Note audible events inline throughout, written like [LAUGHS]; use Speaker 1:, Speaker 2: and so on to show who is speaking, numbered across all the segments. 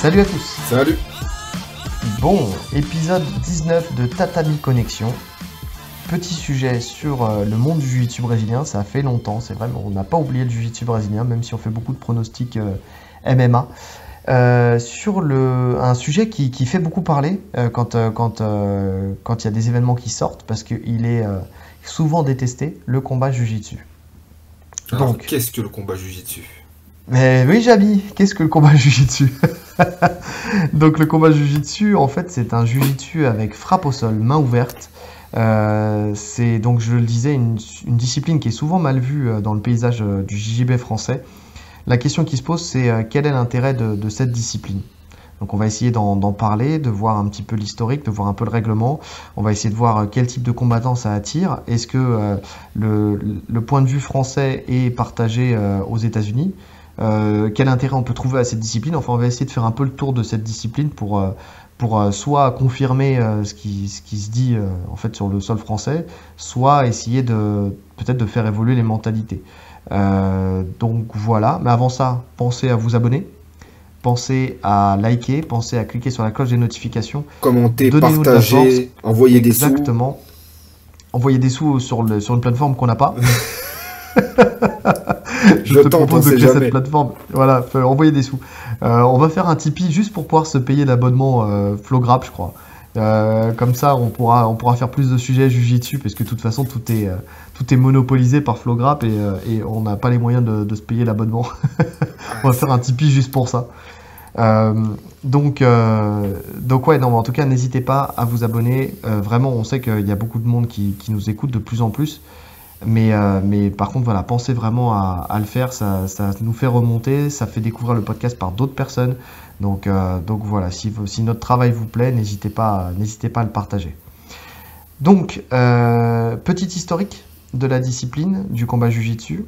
Speaker 1: Salut à tous.
Speaker 2: Salut.
Speaker 1: Bon, épisode 19 de Tatami Connexion. Petit sujet sur euh, le monde du jiu-jitsu brésilien, ça fait longtemps, c'est vrai, mais on n'a pas oublié le jiu-jitsu brésilien, même si on fait beaucoup de pronostics euh, MMA. Euh, sur le, un sujet qui, qui fait beaucoup parler quand il quand, quand il y a des événements qui sortent, parce qu'il est souvent détesté, le combat jiu-jitsu.
Speaker 2: Alors,
Speaker 1: Donc.
Speaker 2: qu'est-ce que le combat jujitsu
Speaker 1: Mais oui, Jabi, qu'est-ce que le combat Jiu-Jitsu? [LAUGHS] Donc le combat Jiu-Jitsu, en fait, c'est un Jiu-Jitsu avec frappe au sol, main ouverte. Euh, c'est donc, je le disais, une, discipline qui est souvent mal vue euh, dans le paysage euh, du JJB français. La question qui se pose, c'est quel est l'intérêt de, cette discipline? Donc on va essayer d'en parler, de voir un petit peu l'historique, de voir un peu le règlement. On va essayer de voir quel type de combattant ça attire. Est-ce que le, point de vue français est partagé aux États-Unis? Euh, Quel intérêt on peut trouver à cette discipline? Enfin, on va essayer de faire un peu le tour de cette discipline pour, euh, pour euh, soit confirmer ce, qui, ce qui se dit en fait sur le sol français, soit essayer de peut-être de faire évoluer les mentalités. Euh, donc voilà. Mais avant ça, pensez à vous abonner. Pensez à liker, pensez à cliquer sur la cloche des notifications.
Speaker 2: Commenter,
Speaker 1: Donnez-nous de
Speaker 2: partager, envoyer des sous.
Speaker 1: Exactement. Envoyer des sous sur, le, sur une plateforme qu'on n'a pas. [LAUGHS] [LAUGHS] Je,
Speaker 2: Je
Speaker 1: te
Speaker 2: tente,
Speaker 1: propose de créer
Speaker 2: jamais.
Speaker 1: cette plateforme. Voilà, envoyer des sous. Euh, on va faire un Tipeee juste pour pouvoir se payer l'abonnement euh, Flowgrap, je crois. Euh, comme ça, on pourra, on pourra faire plus de sujets Jujitsu parce que de toute façon, tout est, euh, tout est monopolisé par Flowgrap et, et on n'a pas les moyens de, de se payer l'abonnement. [LAUGHS] on va faire un Tipeee juste pour ça. Euh, donc, euh, donc ouais, non, mais en tout cas, n'hésitez pas à vous abonner. Euh, vraiment, on sait qu'il y a beaucoup de monde qui, qui nous écoute de plus en plus. Mais, euh, mais par contre, voilà, pensez vraiment à, le faire. Ça, ça nous fait remonter, ça fait découvrir le podcast par d'autres personnes. Donc, euh, voilà, si, notre travail vous plaît, n'hésitez pas, à- le partager. Donc, euh, petit historique de la discipline du combat Jiu-Jitsu.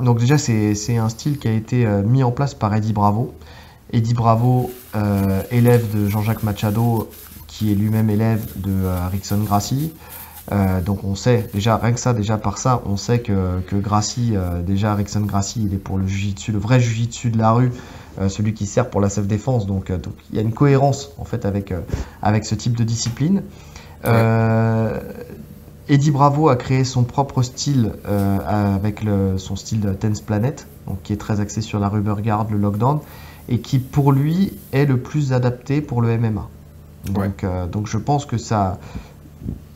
Speaker 1: Donc déjà, c'est un style qui a été mis en place par Eddie Bravo. Eddie Bravo, élève de Jean-Jacques Machado, qui est lui-même élève de Rickson Gracie. Euh, donc on sait, déjà rien que ça, déjà par ça, on sait que, que Gracie, euh, déjà Rickson Gracie, il est pour le jujitsu, le vrai jujitsu de la rue, euh, celui qui sert pour la self-défense. Donc, euh, donc il y a une cohérence en fait avec, avec ce type de discipline. Eddie Bravo a créé son propre style avec le- son style de Tense Planet, donc qui est très axé sur la rubber guard, le lockdown, et qui pour lui est le plus adapté pour le MMA. Donc, euh, donc je pense que ça,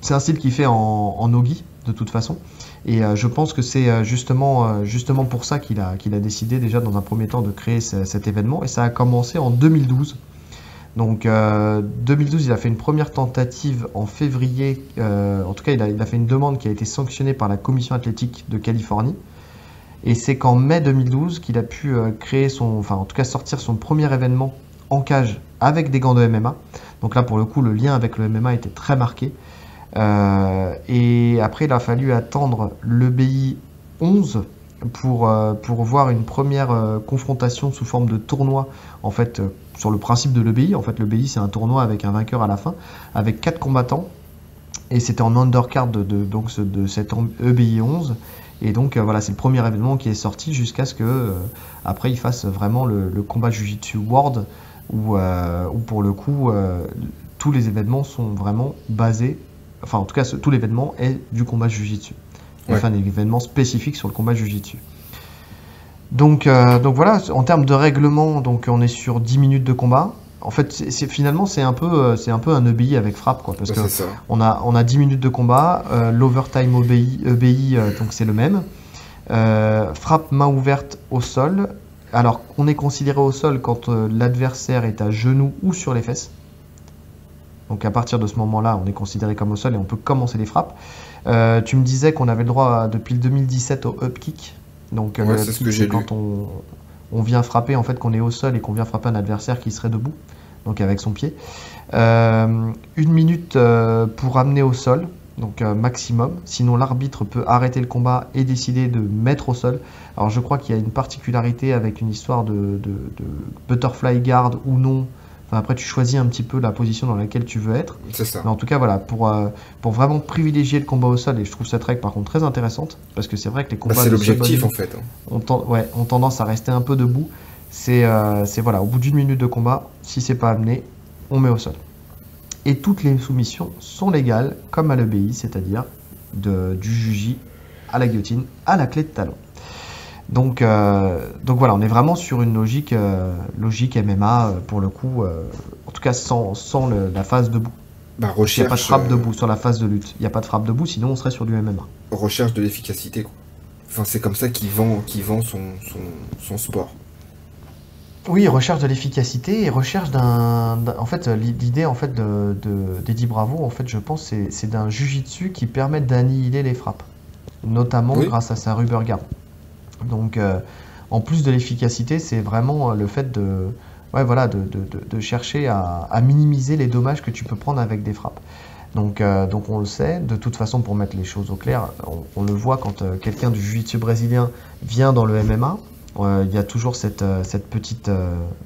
Speaker 1: c'est un style qui fait en, en nogi de toute façon, et euh, je pense que c'est euh, justement, euh, justement pour ça qu'il a, qu'il décidé déjà dans un premier temps de créer ce- cet événement, et ça a commencé en 2012. Donc euh, 2012, il a fait une première tentative en février. en tout cas, il a, il a fait une demande qui a été sanctionnée par la commission athlétique de Californie. Et c'est qu'en mai 2012 qu'il a pu créer son, enfin en tout cas sortir son premier événement en cage avec des gants de MMA. Donc là, pour le coup, le lien avec le MMA était très marqué. Euh, et après, il a fallu attendre l'EBI 11 pour, euh, pour voir une première euh, confrontation sous forme de tournoi en fait sur le principe de l'EBI. En fait, l'EBI, c'est un tournoi avec un vainqueur à la fin, avec quatre combattants. Et c'était en undercard de, donc, de cette EBI 11. Et donc, voilà, c'est le premier événement qui est sorti jusqu'à ce que, euh, après, il fasse vraiment le, combat Jiu-Jitsu World, où, pour le coup, tous les événements sont vraiment basés, enfin, en tout cas, ce- tout l'événement est du combat Jiu-Jitsu.
Speaker 2: Ouais.
Speaker 1: Enfin, des événements spécifiques sur le combat Jiu-Jitsu. Donc, euh, donc voilà, en termes de règlement, donc on est sur 10 minutes de combat. En fait, c'est, finalement, c'est un peu, euh, c'est un peu un EBI avec frappe, quoi, parce
Speaker 2: Ouais,
Speaker 1: que on a, on a 10 minutes de combat, euh, l'overtime EBI, EBI euh, donc c'est le même. Frappe main ouverte au sol. Alors, on est considéré au sol quand l'adversaire est à genoux ou sur les fesses. Donc, à partir de ce moment-là, on est considéré comme au sol et on peut commencer les frappes. Euh, tu me disais qu'on avait le droit depuis le 2017 au up kick. Donc, euh,
Speaker 2: Ouais,
Speaker 1: le
Speaker 2: c'est ce que j'ai
Speaker 1: quand on, on vient frapper, en fait, qu'on est au sol et qu'on vient frapper un adversaire qui serait debout, donc avec son pied. Euh, une minute euh, pour amener au sol, donc maximum. Sinon, l'arbitre peut arrêter le combat et décider de mettre au sol. Alors, je crois qu'il y a une particularité avec une histoire de, de- de butterfly guard ou non. Enfin, après, tu choisis un petit peu la position dans laquelle tu veux être.
Speaker 2: C'est ça.
Speaker 1: Mais en tout cas, voilà, pour, euh, pour vraiment privilégier le combat au sol, et je trouve cette règle par contre très intéressante, parce que c'est vrai que les
Speaker 2: Bah,
Speaker 1: combats
Speaker 2: c'est
Speaker 1: de
Speaker 2: l'objectif en fait. hein.
Speaker 1: ont, ten- ouais, ont tendance à rester un peu debout. C'est euh, c'est, voilà, au bout d'une minute de combat, si c'est pas amené, on met au sol. Et toutes les soumissions sont légales, comme à l'EBI, c'est-à-dire du juji à la guillotine, à la clé de talon. Donc, euh, donc voilà, on est vraiment sur une logique, euh, logique MMA euh, pour le coup, en tout cas sans, sans le- la phase debout.
Speaker 2: Bah,
Speaker 1: Il n'y a
Speaker 2: recherche,
Speaker 1: pas de frappe debout sur la phase de lutte. Il n'y a pas de frappe debout, sinon on serait sur du MMA.
Speaker 2: recherche de l'efficacité. quoi. Enfin, c'est comme ça qu'il vend, qu'il vend son, son, son sport.
Speaker 1: Oui, recherche de l'efficacité et recherche d'un. En fait, l'idée en fait de, de- d'Eddie Bravo, en fait, je pense, c'est, c'est d'un jujitsu qui permet d'annihiler les frappes, notamment
Speaker 2: Oui.
Speaker 1: grâce à sa rubber guard. Donc, euh, en plus de l'efficacité, c'est vraiment euh, le fait de, chercher à, minimiser les dommages que tu peux prendre avec des frappes. Donc, euh, donc on le sait, de toute façon, pour mettre les choses au clair, on, le voit quand quelqu'un du jiu-jitsu brésilien vient dans le MMA, il y a toujours cette, petite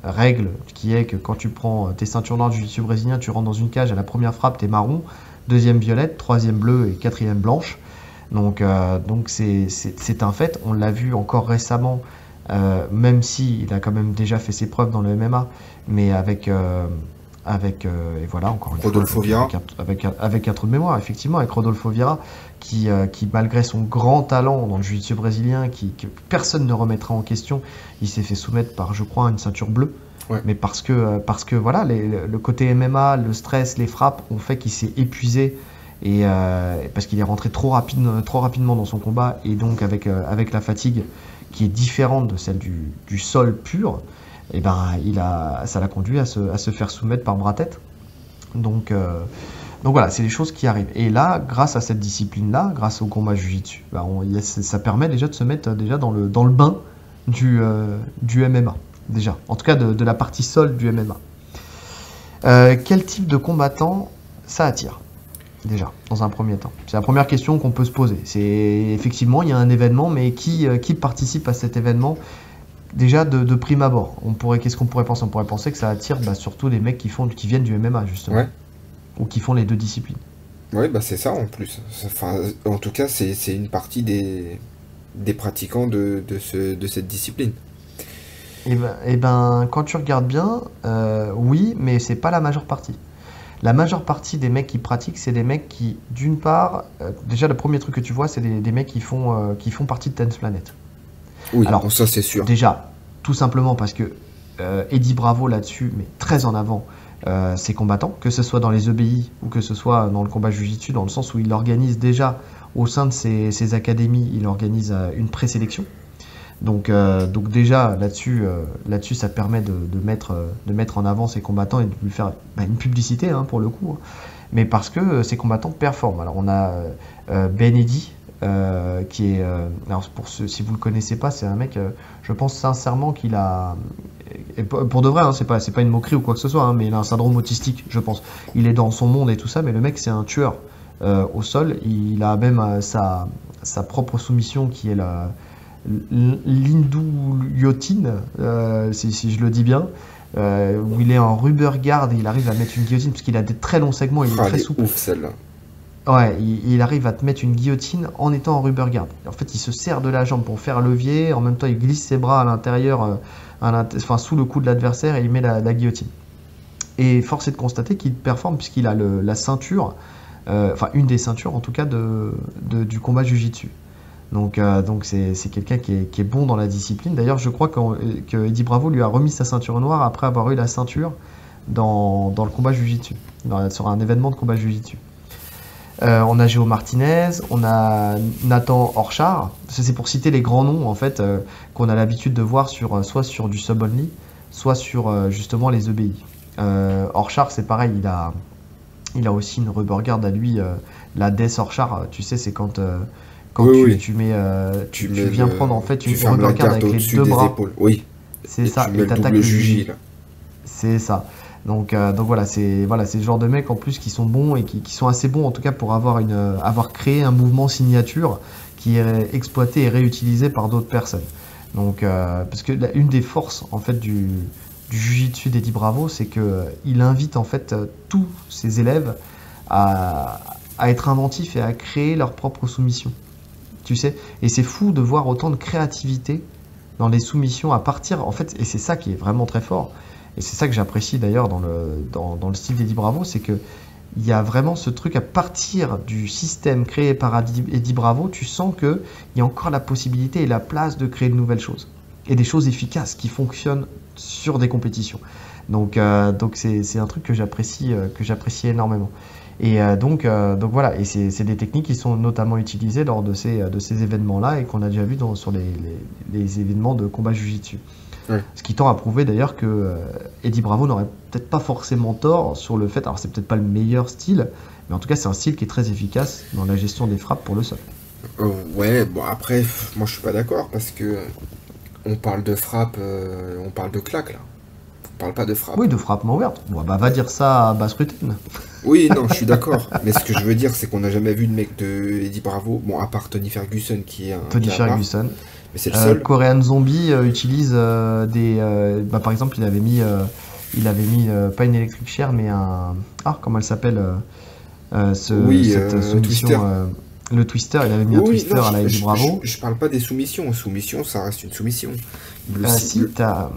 Speaker 1: règle qui est que quand tu prends tes ceintures noires du jiu-jitsu brésilien, tu rentres dans une cage, à la première frappe, t'es marron, deuxième violette, troisième bleu et quatrième blanche. Donc euh, donc c'est un fait, on l'a vu encore récemment, euh, même si il a quand même déjà fait ses preuves dans le MMA, mais avec... euh, avec euh, et voilà encore une
Speaker 2: Rodolfo
Speaker 1: fois,
Speaker 2: Vieira.
Speaker 1: avec un, avec, un- avec un trou de mémoire effectivement avec Rodolfo Vieira qui, euh, qui malgré son grand talent dans le jiu-jitsu brésilien qui, que personne ne remettra en question il s'est fait soumettre par je crois une ceinture bleue
Speaker 2: Ouais.
Speaker 1: mais parce que parce que voilà les- le côté MMA le stress les frappes ont fait qu'il s'est épuisé et euh, parce qu'il est rentré trop trop rapidement dans son combat et donc avec euh, avec la fatigue qui est différente de celle du, sol pur et ben il a ça l'a conduit à se, faire soumettre par bras tête donc euh, donc voilà, c'est des choses qui arrivent. Et là, grâce à cette discipline-là, grâce au combat jujitsu, bah, ça permet déjà de se mettre déjà dans le, bain du, MMA. Déjà, en tout cas de, la partie sol du MMA. Quel type de combattant ça attire? Déjà, dans un premier temps. C'est la première question qu'on peut se poser. C'est effectivement, il y a un événement, mais qui, euh, qui participe à cet événement Déjà de, de prime abord, on pourrait, qu'est-ce qu'on pourrait penser? On pourrait penser que ça attire bah, surtout les mecs qui font, qui viennent du MMA justement,
Speaker 2: Ouais.
Speaker 1: ou qui font les deux disciplines.
Speaker 2: Ouais, bah c'est ça en plus. Enfin, en tout cas, c'est une partie des, des pratiquants de, de, ce, de cette discipline.
Speaker 1: Et ben, eh ben, quand tu regardes bien, euh, oui, mais c'est pas la majeure partie. La majeure partie des mecs qui pratiquent, c'est des mecs qui, d'une part, euh, déjà le premier truc que tu vois, c'est des, des mecs qui font, euh, qui font partie de Tense Planet.
Speaker 2: Oui,
Speaker 1: Alors,
Speaker 2: ça c'est sûr.
Speaker 1: Déjà, tout simplement parce que euh, Eddie Bravo là-dessus met très en avant ses combattants, que ce soit dans les EBI ou que ce soit dans le combat Jiu-Jitsu, dans le sens où il organise déjà au sein de ses, ses académies, il organise une présélection. Donc, euh, donc déjà là-dessus, euh, là-dessus, ça permet de, mettre, euh, de mettre en avant ses combattants et de lui faire bah, une publicité hein, pour le coup, hein. mais parce que ces combattants performent. Alors on a euh, euh, Ben euh, qui est, alors pour ceux, si vous le connaissez pas, c'est un mec, je pense sincèrement qu'il a, pour de vrai, hein, c'est pas, pas une moquerie ou quoi que ce soit, hein, mais il a un syndrome autistique, je pense. Il est dans son monde et tout ça, mais le mec c'est un tueur au sol. Il a même sa, sa propre soumission qui est la l'indouyotine, euh, si, si je le dis bien, euh, où il est en rubber guard et il arrive à mettre une guillotine parce qu'il a des très longs segments, il est
Speaker 2: Ah,
Speaker 1: très souple.
Speaker 2: ouf celle-là.
Speaker 1: Ouais, il, il arrive à te mettre une guillotine en étant en rubber guard. En fait, il se sert de la jambe pour faire levier, en même temps il glisse ses bras à l'intérieur, euh, enfin sous le cou de l'adversaire et il met la, la guillotine. Et force est de constater qu'il performe puisqu'il a le- la ceinture, euh, enfin une des ceintures en tout cas de, de- du combat jujitsu. Donc euh, donc c'est quelqu'un qui est, bon dans la discipline. D'ailleurs, je crois que Eddie Bravo lui a remis sa ceinture noire après avoir eu la ceinture dans, le combat jujitsu, sur un événement de combat jujitsu. Euh, on a Géo Martinez, on a Nathan Orchard. C'est pour citer les grands noms en fait euh, qu'on a l'habitude de voir sur soit sur du sub only, soit sur justement les EBI. Orchard, c'est pareil, il a il a aussi une rubber à lui, la Death Orchard. Tu sais, c'est quand quand
Speaker 2: Oui,
Speaker 1: tu,
Speaker 2: oui.
Speaker 1: tu mets euh, tu, tu
Speaker 2: mets
Speaker 1: viens
Speaker 2: le-
Speaker 1: prendre en fait une
Speaker 2: garde
Speaker 1: avec les deux bras.
Speaker 2: épaules. Oui.
Speaker 1: C'est
Speaker 2: Et
Speaker 1: ça.
Speaker 2: Tu mets le
Speaker 1: t'attaques le
Speaker 2: juji là.
Speaker 1: c'est ça. Donc, euh, donc voilà, c'est voilà, c'est le genre de mecs en plus qui sont bons et qui, qui sont assez bons en tout cas pour avoir une avoir créé un mouvement signature qui est exploité et réutilisé par d'autres personnes. Donc euh, parce que la- une des forces en fait du du jujitsu d'Eddie Bravo, c'est que il invite en fait tous ses élèves à, à être inventifs et à créer leur propre soumission. Tu sais, et c'est fou de voir autant de créativité dans les soumissions à partir, en fait, et c'est ça qui est vraiment très fort, et c'est ça que j'apprécie d'ailleurs dans le, dans, le style d'Eddie Bravo, c'est que il y a vraiment ce truc à partir du système créé par Eddie Bravo, tu sens qu'il y a encore la possibilité et la place de créer de nouvelles choses. Et des choses efficaces qui fonctionnent sur des compétitions. Donc euh, donc c'est un truc que j'apprécie euh, que j'apprécie énormément. Et euh, donc, donc voilà, et c'est des techniques qui sont notamment utilisées lors de ces, de ces événements-là et qu'on a déjà vu dans, sur les, les, les, événements de combat jujitsu. Ce qui tend à prouver d'ailleurs que euh, Eddie Bravo n'aurait peut-être pas forcément tort sur le fait, alors c'est peut-être pas le meilleur style, mais en tout cas c'est un style qui est très efficace dans la gestion des frappes pour le sol.
Speaker 2: Euh, ouais, bon après, moi je suis pas d'accord parce que on parle de frappe, euh, on parle de claque là. On parle pas de frappe.
Speaker 1: Oui, de frappe main ouverte. Bon, bah va dire ça à basse
Speaker 2: Oui, non, je suis d'accord. mais ce que je veux dire, c'est qu'on n'a jamais vu de mec de Eddie Bravo, bon, à part Tony Ferguson qui est un.
Speaker 1: Tony Ferguson.
Speaker 2: Mais c'est le seul.
Speaker 1: Euh, Korean Zombie euh, utilise euh, des. Bah, par exemple, il avait mis, il avait mis pas une électrique chair, mais un. Ah, comment elle s'appelle ce,
Speaker 2: Oui, cette soumission,
Speaker 1: le twister, il avait mis un twister à la
Speaker 2: je,
Speaker 1: Bravo.
Speaker 2: Je, parle pas des soumissions. Soumission, ça reste une soumission.
Speaker 1: Le, si, t'as.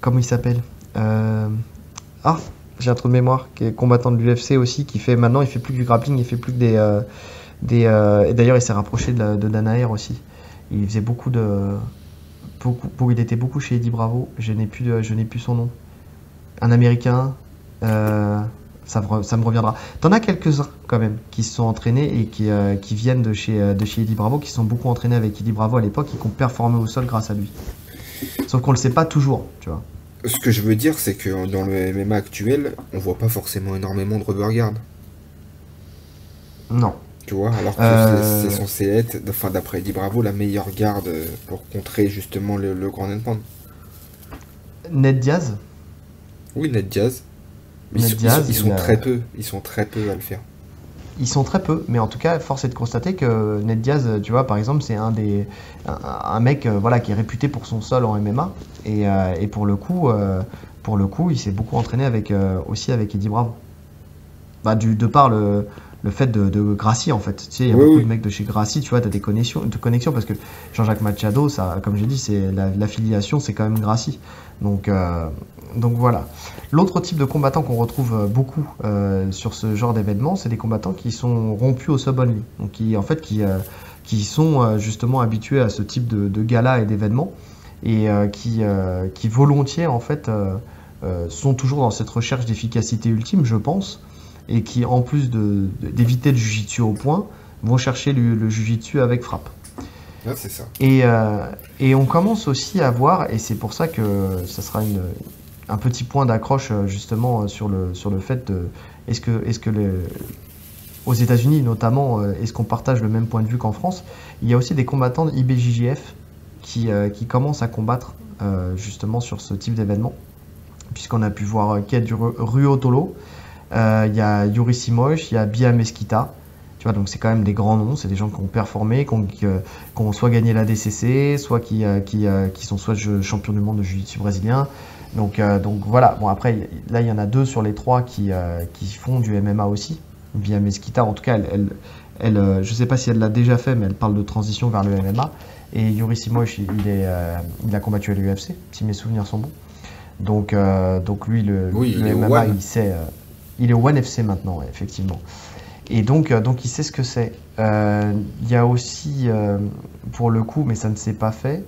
Speaker 1: Comment il s'appelle Ah, j'ai un trou de mémoire, qui est combattant de l'UFC aussi, qui fait maintenant, il fait plus du grappling, il fait plus que des. des et d'ailleurs, il s'est rapproché de, de Danaher aussi. Il faisait beaucoup de. Beaucoup, il était beaucoup chez Eddie Bravo. Je n'ai plus, plus son nom. Un américain. Euh, ça, me reviendra. T'en as quelques-uns quand même qui se sont entraînés et qui, euh, viennent de chez, de chez Eddie Bravo, qui sont beaucoup entraînés avec Eddie Bravo à l'époque et qui ont performé au sol grâce à lui. Sauf qu'on le sait pas toujours, tu vois.
Speaker 2: Ce que je veux dire, c'est que dans le MMA actuel, on voit pas forcément énormément de rubber
Speaker 1: Non,
Speaker 2: tu vois, alors que euh. c'est censé être, enfin, d'après Eddie Bravo, la meilleure garde pour contrer justement le, grand endpoint.
Speaker 1: Ned Diaz
Speaker 2: Oui, Ned Diaz. ils, sont, très peu, ils sont très peu à le faire.
Speaker 1: Ils sont très peu, mais en tout cas, force est de constater que Ned Diaz, tu vois, par exemple, c'est un des un, mec euh, voilà qui est réputé pour son sol en MMA et, euh, et pour le coup, pour le coup, il s'est beaucoup entraîné avec aussi avec Eddie Bravo. Bah, de par le, le fait de, de Gracie en fait. Tu sais, il y a beaucoup de mecs de chez Gracie, tu vois, tu as des connexions, de connexions parce que Jean-Jacques Machado, ça, comme j'ai dit, c'est l'affiliation, c'est quand même Gracie. Donc, euh, donc voilà. L'autre type de combattant qu'on retrouve euh, beaucoup euh, sur ce genre d'événement, c'est des combattants qui sont rompus au sub-only. Donc qui, en fait, qui, qui sont justement habitués à ce type de, de gala et d'événements et qui, qui volontiers en fait sont toujours dans cette recherche d'efficacité ultime, je pense et qui, en plus d'éviter le jujitsu au point, vont chercher le, le jujitsu avec frappe.
Speaker 2: Ah, c'est ça.
Speaker 1: Et, euh, et, on commence aussi à voir, et c'est pour ça que ça sera une, un petit point d'accroche euh, justement euh, sur le, sur le fait de est-ce que, est -ce que les, aux États-Unis notamment, est-ce qu'on partage le même point de vue qu'en France? Il y a aussi des combattants de IBJJF qui, qui commencent à combattre justement sur ce type d'événement, puisqu'on a pu voir Ked Ruotolo il y a Yuri Simosh, il y a Bia Mesquita. Tu vois, donc c'est quand même des grands noms, c'est des gens qui ont performé, qui ont, soit gagné la DCC, soit qui, euh, qui, euh, qui sont soit champions du monde de jiu-jitsu brésilien. Donc, donc voilà, bon après, là il y en a deux sur les trois qui, qui font du MMA aussi. Bia Mesquita, en tout cas, elle, elle, je sais pas si elle l'a déjà fait, mais elle parle de transition vers le MMA. Et Yuri Simosh, il, est, il a combattu à l'UFC, si mes souvenirs sont bons. Donc, donc lui, le, le MMA, il sait, il est au One FC maintenant, effectivement. Et donc, euh, donc il sait ce que c'est. Euh, il y a aussi, euh, pour le coup, mais ça ne s'est pas fait,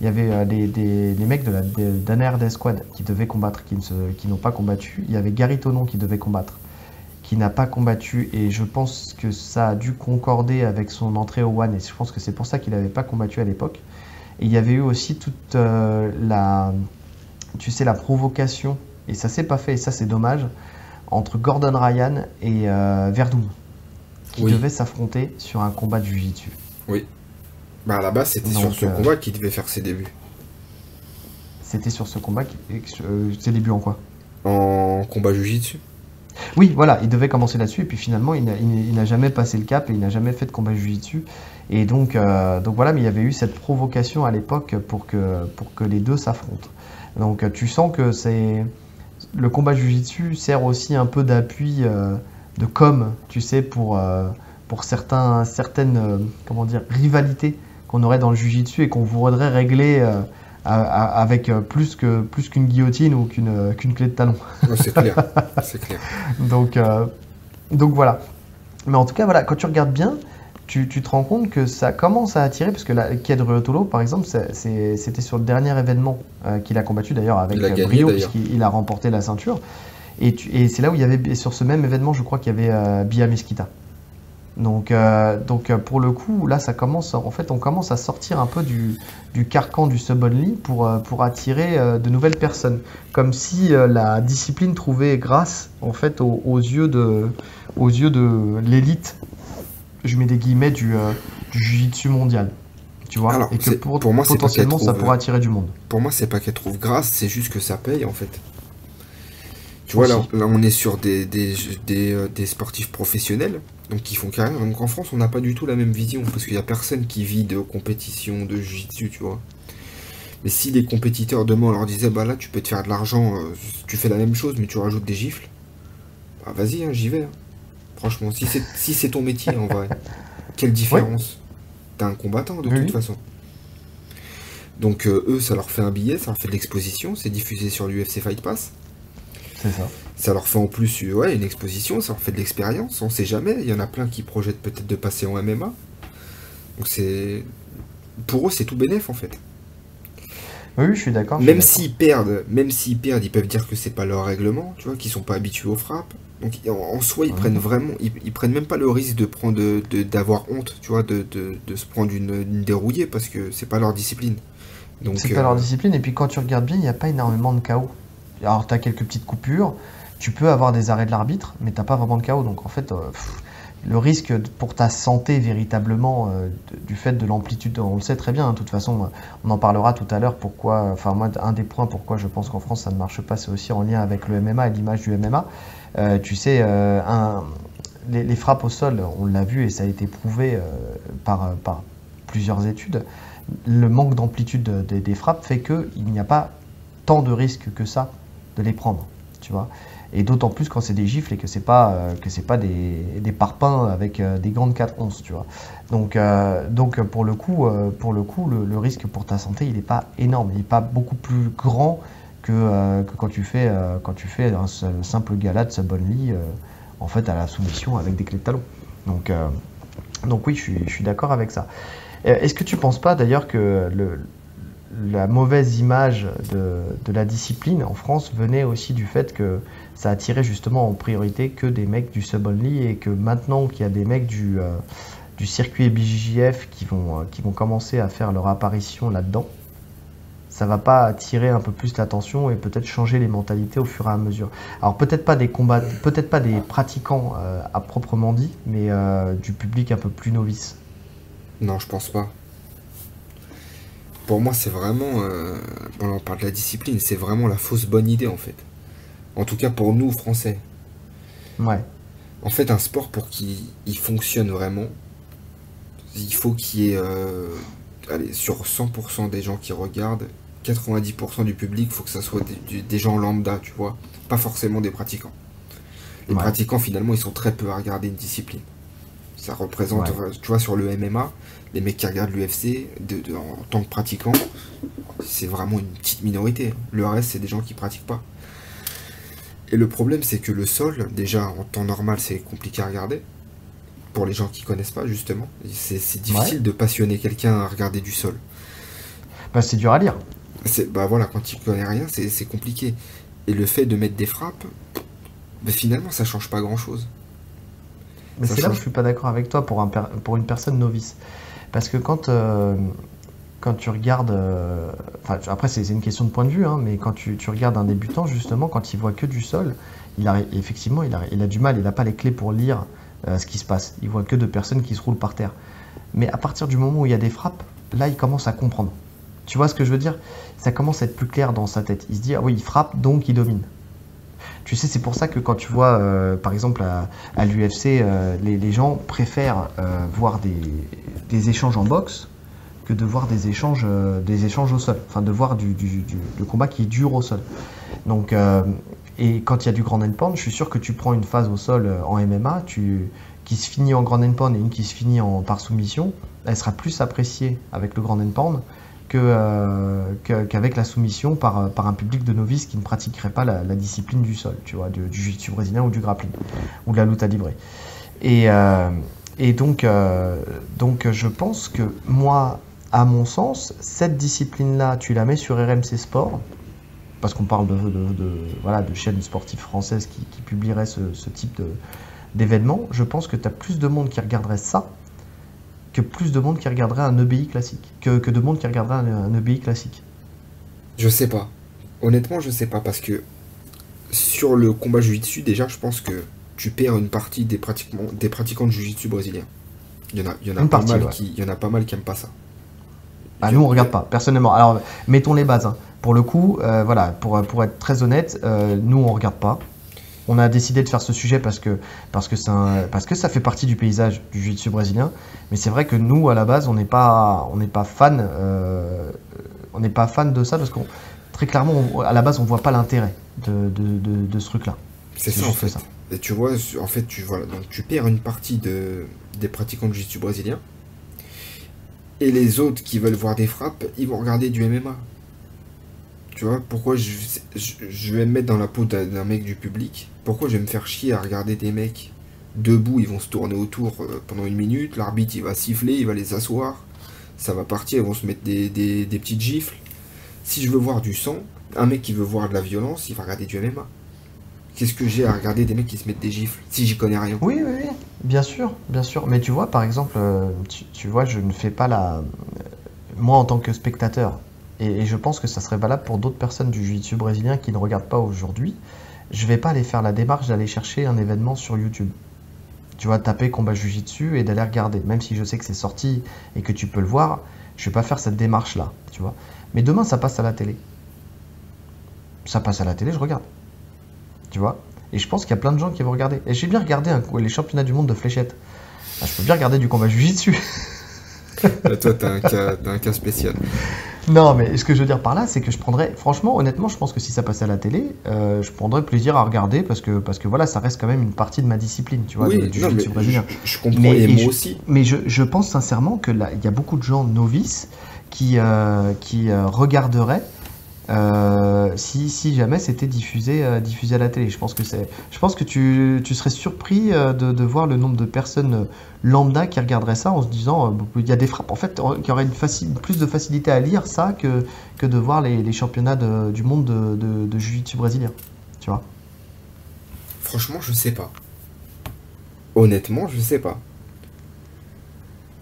Speaker 1: il y avait des, des, mecs de la d'ANRD Squad qui devaient combattre, qui n'ont pas combattu. Il y avait Gary Tonon qui devait combattre, qui n'a pas combattu. Et je pense que ça a dû concorder avec son entrée au One. Et je pense que c'est pour ça qu'il n'avait pas combattu à l'époque. Et il y avait eu aussi toute la, tu sais, la provocation. Et ça s'est pas fait, et ça c'est dommage entre Gordon Ryan et euh, Verdun, qui devaient s'affronter sur un combat de Jiu-Jitsu.
Speaker 2: Oui. Bah à la base, c'était sur ce euh, combat qu'il devait faire ses débuts.
Speaker 1: C'était sur ce combat, euh, ses débuts en quoi?
Speaker 2: En combat Jiu-Jitsu
Speaker 1: oui, voilà, il devait commencer là-dessus, et puis finalement, il n'a jamais passé le cap et il n'a jamais fait de combat jiu-jitsu. Et donc, donc voilà, mais il y avait eu cette provocation à l'époque pour que, pour que les deux s'affrontent. Donc tu sens que c'est le combat jujitsu sert aussi un peu d'appui euh, de com, tu sais, pour, euh, pour certains, certaines euh, comment dire, rivalités qu'on aurait dans le jujitsu et qu'on voudrait régler avec plus que plus qu'une guillotine ou qu'une qu'une clé de talon.
Speaker 2: c'est clair, [LAUGHS] c'est clair.
Speaker 1: donc donc voilà. Mais en tout cas voilà, quand tu regardes bien, tu, te rends compte que ça commence à attirer, parce que la Ruotolo, par exemple, c'était sur le dernier événement euh, qu'il a combattu d'ailleurs avec euh, brio, puisqu'il a remporté la ceinture. Et, c'est là où il y avait, sur ce même événement, je crois qu'il y avait euh, Bia Mesquita. Donc, donc pour le coup, là, ça commence, en fait, on commence à sortir un peu du, carcan du sub only pour, pour attirer de nouvelles personnes, comme si la discipline trouvait grâce, en fait, aux yeux de, aux yeux de l'élite je mets des guillemets, du, euh, du jiu-jitsu mondial. Tu vois Et que pour, moi, potentiellement, ça pourrait attirer du monde.
Speaker 2: Pour moi, c'est pas qu'elle trouve grâce, c'est juste que ça paye en fait. Tu vois, là, là, on est sur des, des, des, euh, des, sportifs professionnels, donc qui font carrière. Donc en France, on n'a pas du tout la même vision, parce qu'il n'y a personne qui vit de compétition, de jiu-jitsu, tu vois. Mais si les compétiteurs demain on leur disait, bah là, tu peux te faire de l'argent, euh, tu fais la même chose, mais tu rajoutes des gifles, bah vas-y, hein, j'y vais. Hein. Franchement, si c'est si ton métier en vrai, quelle différence T'es un combattant de toute façon. Donc euh, eux, ça leur fait un billet, ça leur fait de l'exposition, c'est diffusé sur l'UFC Fight Pass.
Speaker 1: C'est ça.
Speaker 2: Ça leur fait en plus ouais, une exposition, ça leur fait de l'expérience, on sait jamais. Il y en a plein qui projettent peut-être de passer en MMA. Donc c'est. Pour eux, c'est tout bénéf en fait.
Speaker 1: Oui, je suis d'accord.
Speaker 2: Même s'ils perdent, même s'ils perdent, ils peuvent dire que c'est pas leur règlement, tu vois, qu'ils sont pas habitués aux frappes. Donc en, soi, ils prennent vraiment, ils, prennent même pas le risque de prendre, d'avoir honte, tu vois, de, se prendre une, dérouillée parce que c'est pas leur discipline.
Speaker 1: Donc c'est pas leur euh, discipline. Et puis quand tu regardes bien, il n'y a pas énormément de chaos. Alors tu as quelques petites coupures, tu peux avoir des arrêts de l'arbitre, mais t'as pas vraiment de chaos. Donc en fait, euh, le risque pour ta santé véritablement euh, du fait de l'amplitude, on le sait très bien, hein, de toute façon, on en parlera tout à l'heure pourquoi, enfin moi, un des points pourquoi je pense qu'en France ça ne marche pas, c'est aussi en lien avec le MMA et l'image du MMA. Euh, tu sais, euh, les, frappes au sol, on l'a vu et ça a été prouvé par, plusieurs études, le manque d'amplitude des frappes fait qu'il n'y a pas tant de risques que ça de les prendre, tu vois et d'autant plus quand c'est des gifles et que c'est pas euh, que c'est pas des, des, parpaings avec euh, des grandes 4 onces, tu vois. Donc euh, donc pour le coup pour le coup le, risque pour ta santé il n'est pas énorme, il n'est pas beaucoup plus grand que, que quand tu fais quand tu fais un simple gala de lit en fait à la soumission avec des clés de talon. Donc donc oui je suis, je suis d'accord avec ça. Est-ce que tu penses pas d'ailleurs que le, la mauvaise image de, la discipline en France venait aussi du fait que ça attirait justement en priorité que des mecs du sub-only et que maintenant qu'il y a des mecs du, euh, circuit BJJF qui vont, euh, qui vont commencer à faire leur apparition là-dedans, ça va pas attirer un peu plus l'attention et peut-être changer les mentalités au fur et à mesure. Alors peut-être pas des combats, peut-être pas des pratiquants euh, à proprement dit, mais du public un peu plus novice.
Speaker 2: Non, je pense pas. Pour moi, c'est vraiment, on parle de la discipline, c'est vraiment la fausse bonne idée en fait. En tout cas pour nous, Français.
Speaker 1: Ouais.
Speaker 2: En fait, un sport, pour qu'il fonctionne vraiment, il faut qu'il y ait, euh, allez, sur 100% des gens qui regardent, 90% du public, il faut que ça soit des, gens lambda, tu vois. Pas forcément des pratiquants. Les pratiquants, finalement, ils sont très peu à regarder une discipline. Ça représente, tu vois, sur le MMA, les mecs qui regardent l'UFC en tant que pratiquants, c'est vraiment une petite minorité. Le reste, c'est des gens qui pratiquent pas. Et le problème, c'est que le sol, déjà en temps normal, c'est compliqué à regarder. Pour les gens qui connaissent pas, justement. C'est difficile de passionner quelqu'un à regarder du sol.
Speaker 1: Bah, c'est dur à lire.
Speaker 2: Bah voilà, quand il connaît rien, c'est compliqué. Et le fait de mettre des frappes, bah, finalement, ça change pas grand chose.
Speaker 1: Mais c'est là où je suis pas d'accord avec toi pour, un pour une personne novice. Parce que quand, euh, quand tu regardes, euh, après c'est une question de point de vue, hein, mais quand tu, regardes un débutant, justement, quand il voit que du sol, il a, effectivement, il a, il a du mal, il n'a pas les clés pour lire euh, ce qui se passe. Il voit que de personnes qui se roulent par terre. Mais à partir du moment où il y a des frappes, là, il commence à comprendre. Tu vois ce que je veux dire? Ça commence à être plus clair dans sa tête. Il se dit, ah oui, il frappe, donc il domine. Tu sais, c'est pour ça que quand tu vois, euh, par exemple, à, l'UFC, les, gens préfèrent voir des, échanges en boxe que de voir des échanges, euh, des échanges au sol, enfin de voir du, combat qui dure au sol. Donc, euh, et quand il y a du grand endpoint, je suis sûr que tu prends une phase au sol euh, en MMA, qui se finit en grand endpoint et une qui se finit en, par soumission, elle sera plus appréciée avec le grand endpoint que, qu'avec la soumission par, par un public de novices qui ne pratiquerait pas la, discipline du sol, tu vois, du, du jiu-jitsu brésilien ou du grappling, ou de la lutte à libré. Et, et donc, je pense que moi, à mon sens, cette discipline-là, tu la mets sur RMC Sport, parce qu'on parle de, de, voilà, de chaînes sportives françaises qui, qui publieraient ce, type d'événement, je pense que tu as plus de monde qui regarderait ça que plus de monde qui regarderait un EBI classique, que, que de monde qui regarderait un, un, EBI classique.
Speaker 2: Je sais pas. Honnêtement, je sais pas, parce que sur le combat jiu-jitsu, déjà, je pense que tu perds une partie des, pratiquement, des pratiquants de jiu-jitsu brésiliens. Il y en a, il y en a, pas, mal qui, il y en a pas mal qui aiment pas ça.
Speaker 1: Ah, nous, on regarde pas, personnellement. Alors, mettons les bases. Hein. Pour le coup, euh, voilà, pour, pour être très honnête, euh, nous, on regarde pas. On a décidé de faire ce sujet parce que, parce que, un, parce que ça fait partie du paysage du jiu-jitsu brésilien. Mais c'est vrai que nous, à la base, on n'est pas, on n'est pas fan, euh, on n'est pas fan de ça parce qu'on, très clairement, à la base, on voit pas l'intérêt de, de, de, ce truc-là.
Speaker 2: C'est ça, en fait. Ça. Et tu vois, en fait, tu, voilà, donc tu perds une partie de, des pratiquants de jiu-jitsu brésilien. Et les autres qui veulent voir des frappes, ils vont regarder du MMA. Tu vois, pourquoi je, je, vais me mettre dans la peau d'un mec du public Pourquoi je vais me faire chier à regarder des mecs debout, ils vont se tourner autour euh, pendant une minute, l'arbitre il va siffler, il va les asseoir, ça va partir, ils vont se mettre des, petites gifles. Si je veux voir du sang, un mec qui veut voir de la violence, il va regarder du MMA. Qu'est-ce que j'ai à regarder des mecs qui se mettent des gifles si j'y connais rien?
Speaker 1: Oui, oui, oui, bien sûr, bien sûr. Mais tu vois, par exemple, euh, tu, vois, je ne fais pas la. Moi, en tant que spectateur, et, je pense que ça serait valable pour d'autres personnes du jiu-jitsu brésilien qui ne regardent pas aujourd'hui, je vais pas aller faire la démarche d'aller chercher un événement sur YouTube. Tu vois, taper combat jiu-jitsu et d'aller regarder. Même si je sais que c'est sorti et que tu peux le voir, je vais pas faire cette démarche-là, tu vois. Mais demain, ça passe à la télé. Ça passe à la télé, je regarde tu vois? Et je pense qu'il y a plein de gens qui vont regarder. Et j'ai bien regardé les championnats du monde de fléchettes. Ah, je peux bien regarder du combat dessus [LAUGHS] [LAUGHS]
Speaker 2: toi, t'as un, cas, un cas spécial.
Speaker 1: Non, mais ce que je veux dire par là, c'est que je prendrais, franchement, honnêtement, je pense que si ça passait à la télé, euh, je prendrais plaisir à regarder parce que, parce que voilà, ça reste quand même une partie de ma discipline, tu vois,
Speaker 2: du non, brésilien. Je, comprends, mais, moi aussi.
Speaker 1: Mais je, je, pense sincèrement que là, il y a beaucoup de gens novices qui, euh, qui euh, regarderaient euh, si, si, jamais c'était diffusé, euh, diffusé à la télé. Je pense que, c'est, je pense que tu, tu serais surpris euh, de, de, voir le nombre de personnes lambda qui regarderaient ça en se disant il y a des frappes. En fait, qui aurait une plus de facilité à lire ça que, que de voir les, les championnats du monde de, de, de jiu-jitsu brésilien. Tu vois?
Speaker 2: Franchement, je sais pas. Honnêtement, je sais pas.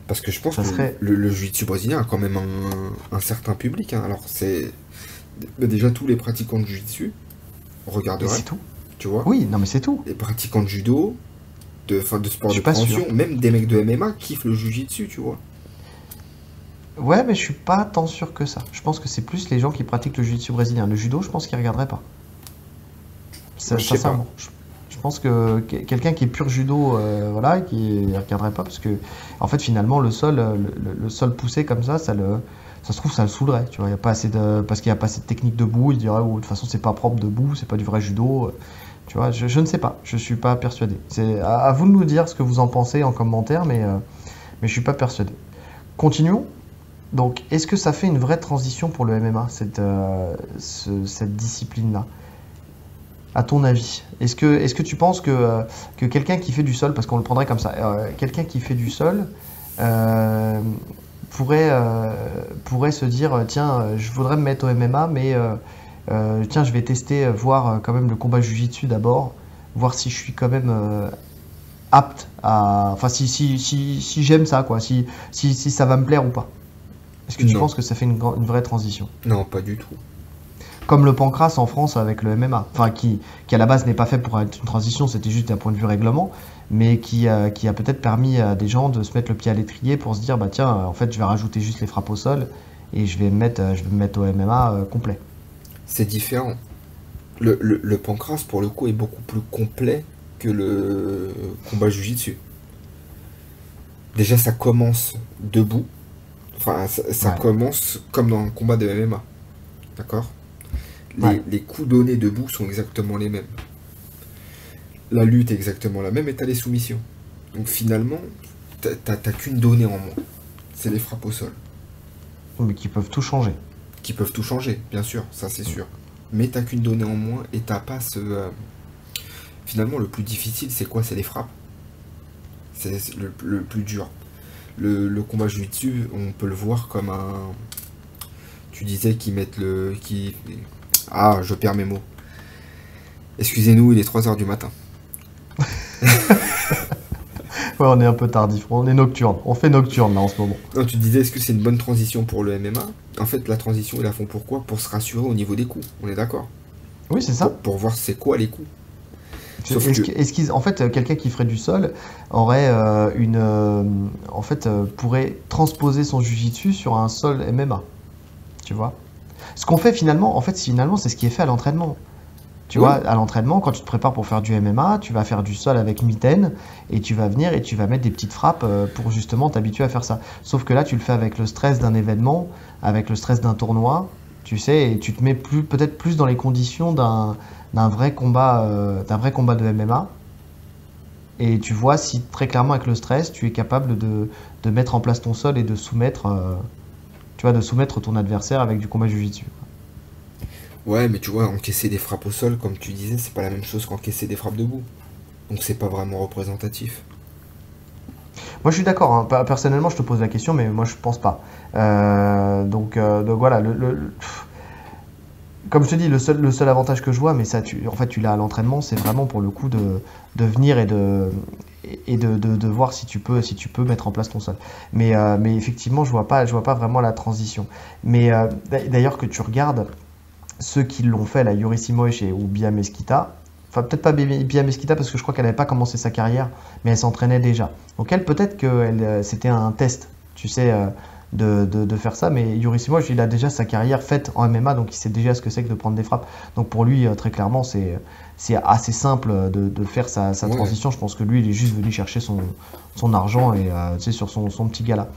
Speaker 2: Parce que je pense que le, le, jiu-jitsu brésilien a quand même un, un certain public. Hein. Alors, c'est bah, déjà tous les pratiquants de jiu-jitsu regarderaient.
Speaker 1: C'est tout.
Speaker 2: Tu vois
Speaker 1: Oui, non mais c'est tout.
Speaker 2: Les pratiquants de judo, de, fin, de sport de prévention, même des mecs de MMA kiffent le jiu-jitsu, tu vois.
Speaker 1: Ouais, mais je suis pas tant sûr que ça. Je pense que c'est plus les gens qui pratiquent le jiu-jitsu brésilien. Le judo, je pense qu'ils regarderaient pas.
Speaker 2: Ça, je, pas.
Speaker 1: Je, pense que quelqu'un qui est pur judo, euh, voilà, qui regarderait pas parce que, en fait, finalement, le sol, le, le sol poussé comme ça, ça le, ça se trouve ça le saoulerait tu vois. Y a pas assez de parce qu'il n'y a pas assez de technique debout il dirait oh, de toute façon c'est pas propre debout c'est pas du vrai judo tu vois. Je, ne sais pas je suis pas persuadé. C'est à, vous de nous dire ce que vous en pensez en commentaire mais euh, mais je suis pas persuadé. Continuons. Donc est-ce que ça fait une vraie transition pour le MMA cette euh, cette discipline là à ton avis Est-ce que, est que tu penses que, euh, que quelqu'un qui fait du sol, parce qu'on le prendrait comme ça, quelqu'un qui fait du sol, pourrait, euh, pourrait se dire euh, tiens, euh, je voudrais me mettre au MMA, mais tiens, je vais tester, voir quand même le combat Jiu-Jitsu d'abord, voir si je suis quand même apte à. Enfin, si, si, si, si j'aime ça, quoi, si, si, si, ça va me plaire ou pas. Est-ce que tu penses que ça fait une, une vraie transition?
Speaker 2: Non, pas du tout
Speaker 1: comme le pancras en France avec le MMA, enfin qui, qui à la base n'est pas fait pour être une transition, c'était juste d'un point de vue règlement, mais qui, qui a peut-être permis à des gens de se mettre le pied à l'étrier pour se dire bah tiens en fait je vais rajouter juste les frappes au sol et je vais me mettre, je vais me mettre au MMA euh, complet.
Speaker 2: C'est différent. Le, le, pancras pour le coup est beaucoup plus complet que le combat jiu-jitsu. Déjà ça commence debout, enfin ça, commence comme dans un combat de MMA, d'accord? Les, les coups donnés debout sont exactement les mêmes la lutte est exactement la même et t'as les soumissions. Donc finalement, t'as qu'une donnée en moins. C'est les frappes au sol.
Speaker 1: mais qui peuvent tout changer.
Speaker 2: Qui peuvent tout changer, bien sûr, ça c'est sûr. Mais t'as qu'une donnée en moins et t'as pas ce. Euh, finalement, le plus difficile, c'est quoi? C'est les frappes. C'est le, plus dur. Le, le combat dessus, on peut le voir comme un. Tu disais qu'ils mettent le. Qui... Ah, je perds mes mots. Excusez-nous, il est 3h du matin. [LAUGHS]
Speaker 1: ouais, on est un peu tardif, on est nocturne. On fait nocturne là en ce moment.
Speaker 2: Non, tu disais, est-ce que c'est une bonne transition pour le MMA En fait, la transition, ils la font pourquoi? Pour se rassurer au niveau des coups. On est d'accord?
Speaker 1: Oui, c'est ça.
Speaker 2: Pour, voir c'est quoi les coups.
Speaker 1: Est-ce qu'ils, en fait, quelqu'un qui ferait du sol aurait euh, une, euh, en fait, euh, pourrait transposer son jujitsu sur un sol MMA, tu vois? Ce qu'on fait finalement, en fait, finalement, c'est ce qui est fait à l'entraînement. Tu vois, à l'entraînement, quand tu te prépares pour faire du MMA, tu vas faire du sol avec mitaine et tu vas venir et tu vas mettre des petites frappes euh, pour justement t'habituer à faire ça. Sauf que là, tu le fais avec le stress d'un événement, avec le stress d'un tournoi, tu sais, et tu te mets plus, peut-être plus dans les conditions d'un, vrai combat, euh, d'un vrai combat de MMA. Et tu vois si très clairement avec le stress, tu es capable de, de mettre en place ton sol et de soumettre, euh, tu vois, de soumettre ton adversaire avec du combat jiu-jitsu.
Speaker 2: Ouais, mais tu vois, encaisser des frappes au sol, comme tu disais, c'est pas la même chose qu'encaisser des frappes debout. Donc c'est pas vraiment représentatif.
Speaker 1: Moi je suis d'accord, hein. personnellement je te pose la question, mais moi je pense pas. Euh, donc, euh, donc, voilà, comme je te dis, le seul, le seul avantage que je vois, mais ça, en fait tu l'as à l'entraînement, c'est vraiment pour le coup de, de venir et de, et de, de, voir si tu peux si tu peux mettre en place ton sol. Mais, euh, mais effectivement, je vois pas je vois pas vraiment la transition. Mais d'ailleurs que tu regardes, ceux qui l'ont fait, la Yuri Simoes ou Bia Mesquita, enfin peut-être pas Bia Mesquita parce que je crois qu'elle n'avait pas commencé sa carrière, mais elle s'entraînait déjà. Donc elle, peut-être que euh, c'était un test, tu sais, euh, de, de, faire ça, mais Yuri Simoes, il a déjà sa carrière faite en MMA, donc il sait déjà ce que c'est que de prendre des frappes. Donc pour lui, euh, très clairement, c'est c'est assez simple de, de faire sa, sa transition. Je pense que lui, il est juste venu chercher son, son argent et tu sais, sur son, son petit gala.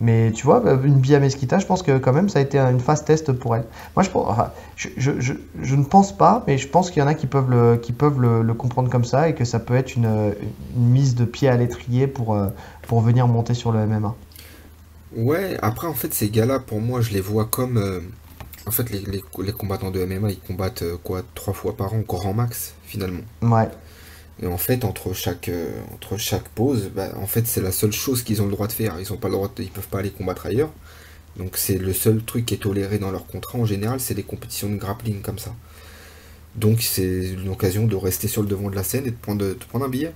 Speaker 1: Mais tu vois, une Bia Mesquita, je pense que quand même ça a été une phase test pour elle. Moi, je, je, je, je ne pense pas, mais je pense qu'il y en a qui peuvent, le, qui peuvent le, comprendre comme ça et que ça peut être une, mise de pied à l'étrier pour, euh, pour venir monter sur le MMA.
Speaker 2: Ouais, après, en fait, ces gars-là, pour moi, je les vois comme. Euh, en fait, les, les, les, combattants de MMA, ils combattent euh, quoi Trois fois par an, grand max, finalement.
Speaker 1: Ouais.
Speaker 2: Et en fait, entre chaque, euh, entre chaque pause, bah, en fait, c'est la seule chose qu'ils ont le droit de faire. Ils ont pas le droit, ils peuvent pas aller combattre ailleurs. Donc c'est le seul truc qui est toléré dans leur contrat en général, c'est des compétitions de grappling comme ça. Donc c'est une occasion de rester sur le devant de la scène et de prendre, de prendre un billet.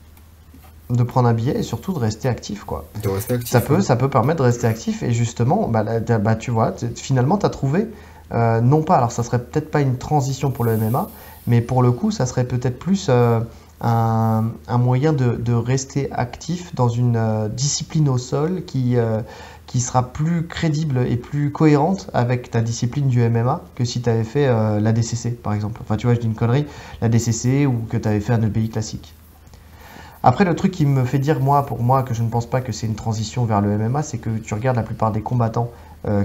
Speaker 1: De prendre un billet et surtout de rester actif quoi.
Speaker 2: De rester actif.
Speaker 1: Ça peut, ça peut permettre de rester actif et justement, bah, bah tu vois, finalement tu as trouvé, euh, non pas, alors ça serait peut-être pas une transition pour le MMA, mais pour le coup ça serait peut-être plus... Euh, un, moyen de, rester actif dans une euh, discipline au sol qui, euh, qui sera plus crédible et plus cohérente avec ta discipline du MMA que si tu avais fait euh, la DCC par exemple. Enfin tu vois, je dis une connerie, la DCC ou que tu avais fait un EBI classique. Après, le truc qui me fait dire, moi, pour moi, que je ne pense pas que c'est une transition vers le MMA, c'est que tu regardes la plupart des combattants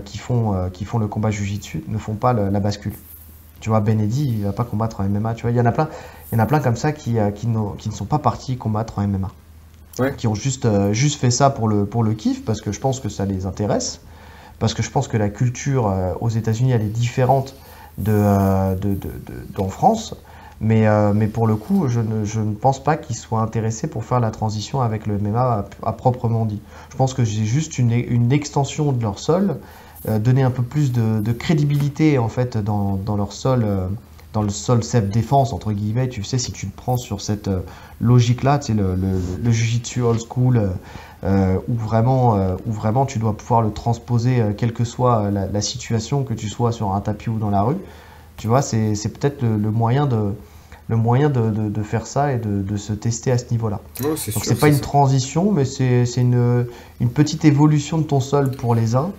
Speaker 1: qui, font, qui font le combat Jiu-Jitsu ne font pas la bascule. Tu vois, Benedi, il va pas combattre en MMA. Tu vois, il y en a plein, il y en a plein comme ça qui, euh, qui, qui ne sont pas partis combattre en MMA. Qui ont juste, euh, juste fait ça pour le, pour le kiff, parce que je pense que ça les intéresse. Parce que je pense que la culture euh, aux États-Unis, elle est différente de, de, de, d'en France. Mais, mais pour le coup, je ne, je ne pense pas qu'ils soient intéressés pour faire la transition avec le MMA à, proprement dit. Je pense que c'est juste une, une extension de leur sol donner un peu plus de, crédibilité en fait dans, leur sol euh, dans le sol self-défense, entre guillemets, tu sais, si tu le prends sur cette euh, logique-là, tu sais, le, le, le jiu-jitsu old school, où, vraiment, où vraiment tu dois pouvoir le transposer, quelle que soit la, situation, que tu sois sur un tapis ou dans la rue, tu vois, c'est peut-être le, moyen de le moyen de, faire ça et de, se tester à ce niveau-là. Donc c'est pas une transition, mais c'est une, une petite évolution de ton sol pour les uns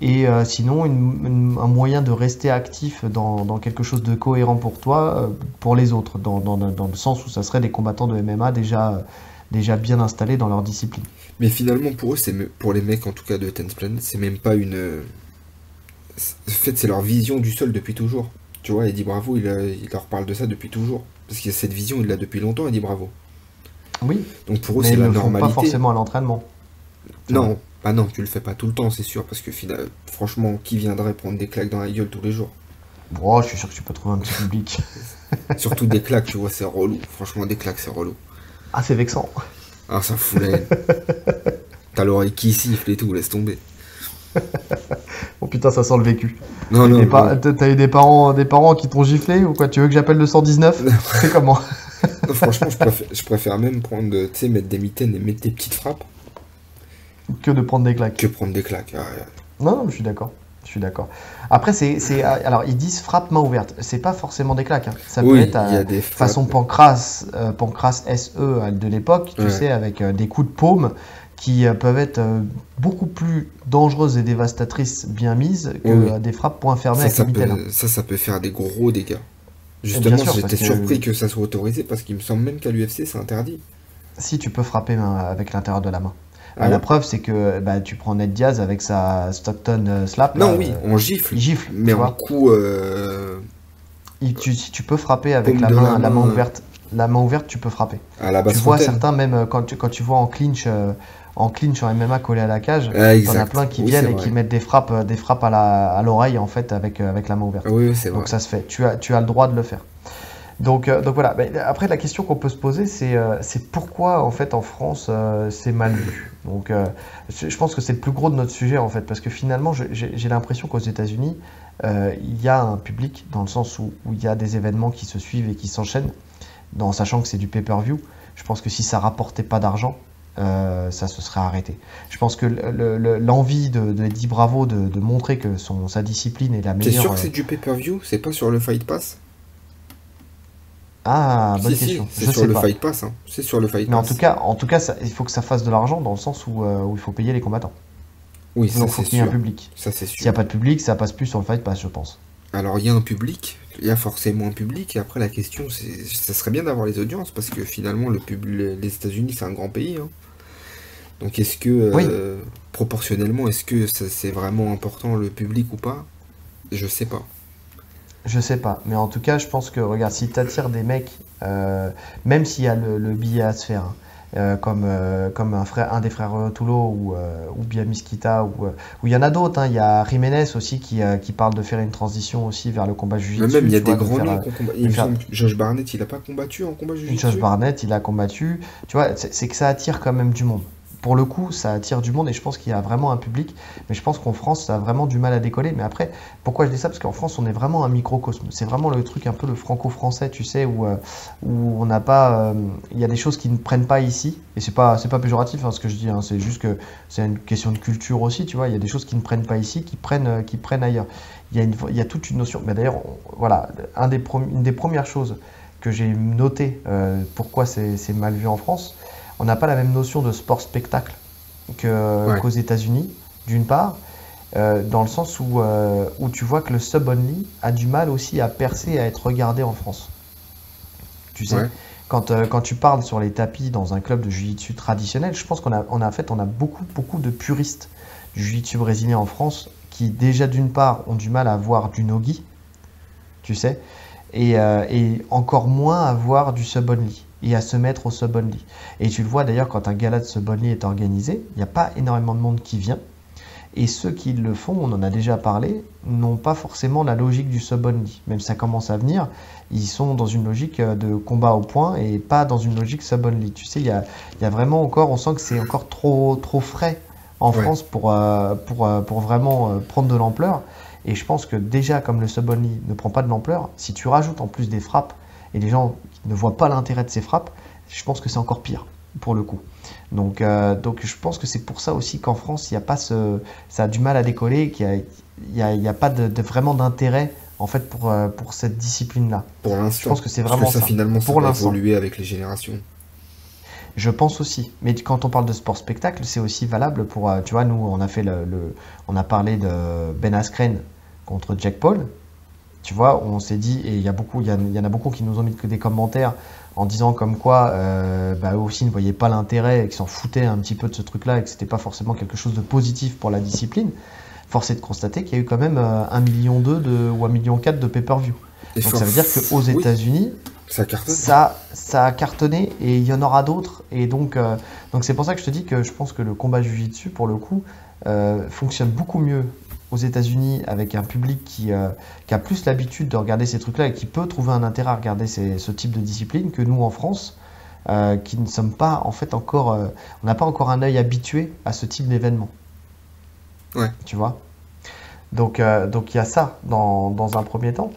Speaker 1: et euh, sinon, un moyen de rester actif dans, quelque chose de cohérent pour toi, euh, pour les autres, dans, le sens où ça serait des combattants de MMA déjà, déjà bien installés dans leur discipline.
Speaker 2: Mais finalement, pour eux, c'est pour les mecs en tout cas de Tense Planet, c'est même pas une. En fait, c'est leur vision du sol depuis toujours. Tu vois, Eddie Bravo, il, il leur parle de ça depuis toujours. Parce que cette vision, il l'a depuis longtemps, Eddie Bravo.
Speaker 1: Oui.
Speaker 2: Donc pour eux, c'est la normalité.
Speaker 1: Pas forcément à l'entraînement.
Speaker 2: Non, Ah non, tu le fais pas tout le temps, c'est sûr, parce que final- franchement, qui viendrait prendre des claques dans la gueule tous les jours?
Speaker 1: Bon, je suis sûr que tu peux trouver un petit public. [LAUGHS]
Speaker 2: Surtout des claques, tu vois, c'est relou. Franchement, des claques, c'est relou.
Speaker 1: Ah, c'est vexant.
Speaker 2: Ah, ça fout la [LAUGHS] haine. T'as l'oreille qui siffle et tout, laisse tomber. [LAUGHS]
Speaker 1: Oh putain, ça sent le vécu.
Speaker 2: Non, non.
Speaker 1: T'as t'as eu des parents, des parents qui t'ont giflé ou quoi? Tu veux que j'appelle le 119 C'est comment?
Speaker 2: Non, franchement, je préfère, je préfère même prendre, tu sais, mettre des mitaines et mettre des petites frappes
Speaker 1: Que de prendre des claques.
Speaker 2: que prendre des claques. Ah.
Speaker 1: Non, non, je suis d'accord. Je suis d'accord. Après, c'est, c'est, alors ils disent frappe main ouverte. C'est pas forcément des claques. hein. Ça peut être à-
Speaker 2: a des
Speaker 1: façon Pancras, euh, Pancras SE de l'époque, tu
Speaker 2: Ouais.
Speaker 1: sais, avec euh, des coups de paume qui euh, peuvent être euh, beaucoup plus dangereuses et dévastatrices bien mises que
Speaker 2: Oui,
Speaker 1: euh, des frappes point fermé
Speaker 2: ça, ça, peut, ça, ça peut faire des gros dégâts. Justement, j'étais
Speaker 1: parce que-
Speaker 2: surpris que ça soit autorisé parce qu'il me semble même qu'à l'UFC, c'est interdit.
Speaker 1: Si tu peux frapper main- avec l'intérieur de la main.
Speaker 2: Ah
Speaker 1: la preuve, c'est que bah, tu prends Ned Diaz avec sa Stockton euh, slap.
Speaker 2: Non,
Speaker 1: là,
Speaker 2: oui,
Speaker 1: euh,
Speaker 2: on gifle.
Speaker 1: il gifle.
Speaker 2: Mais en
Speaker 1: vois.
Speaker 2: coup, euh,
Speaker 1: Il- tu, si tu peux frapper avec la main,
Speaker 2: la
Speaker 1: la main
Speaker 2: main,
Speaker 1: ouverte. La main ouverte, tu peux frapper.
Speaker 2: à la
Speaker 1: Tu vois
Speaker 2: fontaine.
Speaker 1: certains, même quand tu, quand tu vois en clinch, euh, en clinch en MMA collé à la cage,
Speaker 2: Ah,
Speaker 1: t'en as
Speaker 2: exact.
Speaker 1: plein qui
Speaker 2: Oui,
Speaker 1: viennent et
Speaker 2: vrai.
Speaker 1: qui mettent des frappes, des frappes à l'oreille en fait avec, avec la main ouverte.
Speaker 2: Oui, oui, c'est vrai.
Speaker 1: Donc ça se fait. Tu as, tu as le droit de le faire. Donc, euh, donc voilà. Après, la question qu'on peut se poser, c'est euh, pourquoi en fait en France euh, c'est mal vu? Donc, je pense que c'est le plus gros de notre sujet en fait, parce que finalement, j'ai l'impression qu'aux États-Unis, il y a un public dans le sens où, où il y a des événements qui se suivent et qui s'enchaînent, en sachant que c'est du pay-per-view. Je pense que si ça rapportait pas d'argent, euh, ça se serait arrêté. Je pense que le- le- l'envie de, Eddie Bravo de, de montrer que son, sa discipline est la
Speaker 2: T'es
Speaker 1: meilleure.
Speaker 2: sûr que
Speaker 1: euh,
Speaker 2: c'est du pay-per-view? C'est pas sur le Fight Pass?
Speaker 1: Ah, bonne
Speaker 2: Si, si,
Speaker 1: question.
Speaker 2: c'est sur le. Fight Pass. hein. C'est sur le Fight
Speaker 1: Mais en tout cas, en tout cas ça- il faut que ça fasse de l'argent dans le sens où, euh, où il faut payer les combattants.
Speaker 2: oui, ça
Speaker 1: Donc il faut
Speaker 2: c'est
Speaker 1: qu'il y ait un
Speaker 2: sûr.
Speaker 1: public.
Speaker 2: Ça c'est
Speaker 1: S'il n'y
Speaker 2: sûr.
Speaker 1: a pas de public, ça passe plus sur le Fight Pass, je pense.
Speaker 2: Alors il y a un public, il y a forcément un public, et après la question c'est, ça serait bien d'avoir les audiences, parce que finalement le pub- les États-Unis c'est un grand pays. hein. Donc est-ce que, euh, proportionnellement, est-ce que c'est vraiment important le public ou pas? Je sais pas.
Speaker 1: Je sais pas. Mais en tout cas, je pense que, regarde, si tu attires des mecs, euh, même s'il y a le, le billet à se faire, hein, euh, comme, euh, comme un, frère, un des frères Toulot ou, euh, ou bien Miskita, ou ou il y en a d'autres. hein. Il y a Jiménez aussi qui, qui parle de faire une transition aussi vers le combat
Speaker 2: Mais
Speaker 1: jiu-jitsu.
Speaker 2: même il y a des
Speaker 1: vois,
Speaker 2: grands noms. Il me semble que Josh Barnett il a pas combattu en combat jiu
Speaker 1: Josh Barnett, il a combattu. Tu vois, c'est que ça attire quand même du monde. Pour le coup, ça attire du monde et je pense qu'il y a vraiment un public. Mais je pense qu'en France, ça a vraiment du mal à décoller. Mais après, pourquoi je dis ça? Parce qu'en France, on est vraiment un microcosme. C'est vraiment le truc un peu le franco-français, tu sais, où, euh, on n'a pas. euh, Il y a des choses qui ne prennent pas ici. Et c'est pas, c'est pas péjoratif hein, ce que je dis. hein. C'est juste que c'est une question de culture aussi, tu vois. Il y a des choses qui ne prennent pas ici, qui prennent, euh, qui prennent ailleurs. Il y a, y a toute une notion. Mais d'ailleurs, voilà, une des premières choses que j'ai noté pourquoi c'est mal vu en France. On n'a pas la même notion de sport-spectacle
Speaker 2: Ouais.
Speaker 1: qu'aux États-Unis, d'une part, euh, dans le sens où, euh, où tu vois que le sub-only a du mal aussi à percer et à être regardé en France. Tu sais,
Speaker 2: Ouais.
Speaker 1: quand, euh, quand tu parles sur les tapis dans un club de jiu-jitsu traditionnel, je pense qu'on a, on a, en fait, on a beaucoup, beaucoup de puristes du jiu-jitsu brésilien en France qui, déjà d'une part, ont du mal à voir du nogi, tu sais, et, euh, et encore moins à voir du sub-only et à se mettre au sub-only. Et tu le vois d'ailleurs quand un gala de sub-only est organisé, il n'y a pas énormément de monde qui vient. Et ceux qui le font, on en a déjà parlé, n'ont pas forcément la logique du sub-only. Même si ça commence à venir, ils sont dans une logique euh, de combat au point et pas dans une logique sub-only. Tu sais, il y a, il y a vraiment encore, on sent que c'est encore trop, trop frais en
Speaker 2: Ouais.
Speaker 1: France pour, euh, pour, euh, pour vraiment euh, prendre de l'ampleur. Et je pense que déjà, comme le sub-only ne prend pas de l'ampleur, si tu rajoutes en plus des frappes et les gens ne voient pas l'intérêt de ces frappes, je pense que c'est encore pire pour le coup. Donc, euh, donc je pense que c'est pour ça aussi qu'en France, il y a pas ce, ça a du mal à décoller, qu'il n'y a, a, il y a pas de, de vraiment d'intérêt en fait pour, euh, pour cette discipline-là.
Speaker 2: Pour l'instant.
Speaker 1: Je pense que c'est vraiment
Speaker 2: que ça,
Speaker 1: ça.
Speaker 2: finalement, ça
Speaker 1: Pour
Speaker 2: va évoluer avec les générations.
Speaker 1: Je pense aussi. Mais quand on parle de sport spectacle, c'est aussi valable pour, euh, tu vois, nous, on a fait le, le- on a parlé de Ben Askren contre Jack Paul. Tu vois, on s'est dit, et il y a beaucoup, il y, a- il y en a beaucoup qui nous ont mis que des commentaires en disant comme quoi, euh, bah, eux aussi ne voyaient pas l'intérêt et qu'ils s'en foutaient un petit peu de ce truc-là et que c'était pas forcément quelque chose de positif pour la discipline. force est de constater qu'il y a eu quand même euh, 1,2 million de, ou 1,4 million de pay-per-view. Donc ça veut dire qu'aux
Speaker 2: oui,
Speaker 1: États-Unis,
Speaker 2: ça
Speaker 1: ça, ça a cartonné et il y en aura d'autres. Et donc, euh, donc c'est pour ça que je te dis que je pense que le combat Jiu-Jitsu, pour le coup, euh, fonctionne beaucoup mieux aux États-Unis avec un public qui, euh, qui a plus l'habitude de regarder ces trucs-là et qui peut trouver un intérêt à regarder ces- ce type de discipline que nous en France, euh, qui ne sommes pas en fait encore, euh, on n'a pas encore un œil habitué à ce type d'événement.
Speaker 2: Ouais.
Speaker 1: Tu vois? Donc, donc il y a ça dans, dans un premier temps.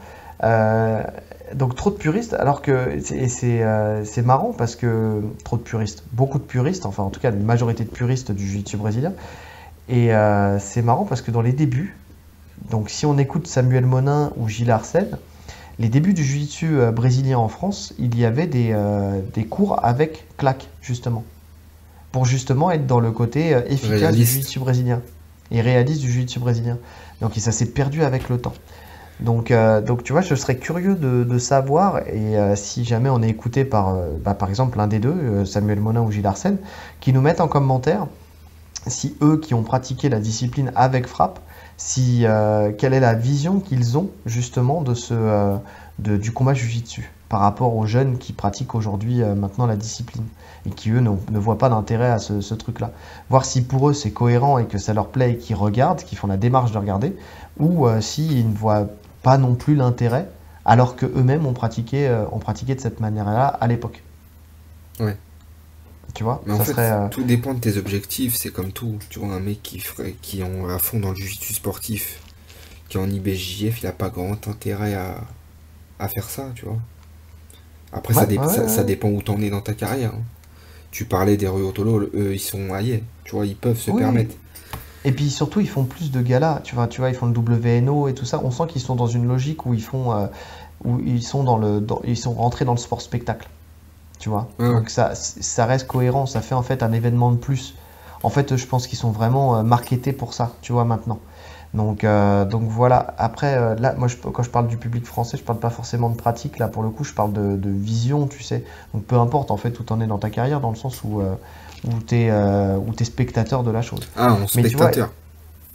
Speaker 1: Donc trop de puristes, alors que c'est- et c'est c'est marrant parce que trop de puristes, beaucoup de puristes, enfin en tout cas une majorité de puristes du jiu-jitsu brésilien. Et euh, c'est marrant parce que dans les débuts, donc si on écoute Samuel Monin ou Gilles Arsène, les débuts du jiu-jitsu euh, brésilien en France, il y avait des, euh, des cours avec claque justement, pour justement être dans le côté efficace du jiu-jitsu brésilien et réaliste du jiu-jitsu brésilien. Donc et ça s'est perdu avec le temps. Donc, euh, donc tu vois, je serais curieux de, de savoir, et euh, si jamais on est écouté par, bah, par exemple, l'un des deux, Samuel Monin ou Gilles Arsène, qui nous mettent en commentaire si eux qui ont pratiqué la discipline avec frappe, si, euh, quelle est la vision qu'ils ont justement de ce, euh, de- du combat jujitsu par rapport aux jeunes qui pratiquent aujourd'hui euh, maintenant la discipline et qui eux ne, voient pas d'intérêt à ce, truc-là. Voir si pour eux c'est cohérent et que ça leur plaît et qu'ils regardent, qu'ils font la démarche de regarder, ou s'ils ne voient pas non plus l'intérêt alors que eux-mêmes ont pratiqué, ont pratiqué de cette manière-là à l'époque. Tu vois,
Speaker 2: Mais en fait,
Speaker 1: serait. euh,
Speaker 2: tout dépend de tes objectifs. C'est comme tout. Tu vois, un mec qui ferait, qui est à fond dans le jiu-jitsu sportif, qui est en IBJF, il a pas grand intérêt à, à faire ça, tu vois. Après, ça,
Speaker 1: Ouais,
Speaker 2: dé-
Speaker 1: ouais,
Speaker 2: ça,
Speaker 1: ouais,
Speaker 2: ça
Speaker 1: ouais.
Speaker 2: dépend où t'en es dans ta carrière. hein. Tu parlais des Ryotolo, eux, ils sont aillés. Tu vois, ils peuvent se
Speaker 1: Oui.
Speaker 2: permettre.
Speaker 1: Et puis surtout, ils font plus de galas. Tu vois, tu vois, ils font le WNO et tout ça. On sent qu'ils sont dans une logique où ils font, euh, où ils sont dans le, dans- ils sont rentrés dans le sport spectacle. Tu vois. Donc ça, ça reste cohérent. Ça fait en fait un événement de plus. En fait, je pense qu'ils sont vraiment euh, marketés pour ça. Tu vois maintenant. Donc, euh, donc voilà. Après, euh, là, moi, je, quand je parle du public français, je parle pas forcément de pratique. Là, pour le coup, je parle de, de vision, tu sais. Donc, peu importe en fait où t'en es dans ta carrière, dans le sens où, euh, où t'es, t'es spectateur de la chose.
Speaker 2: Ah, en
Speaker 1: Mais tu vois,
Speaker 2: spectateur.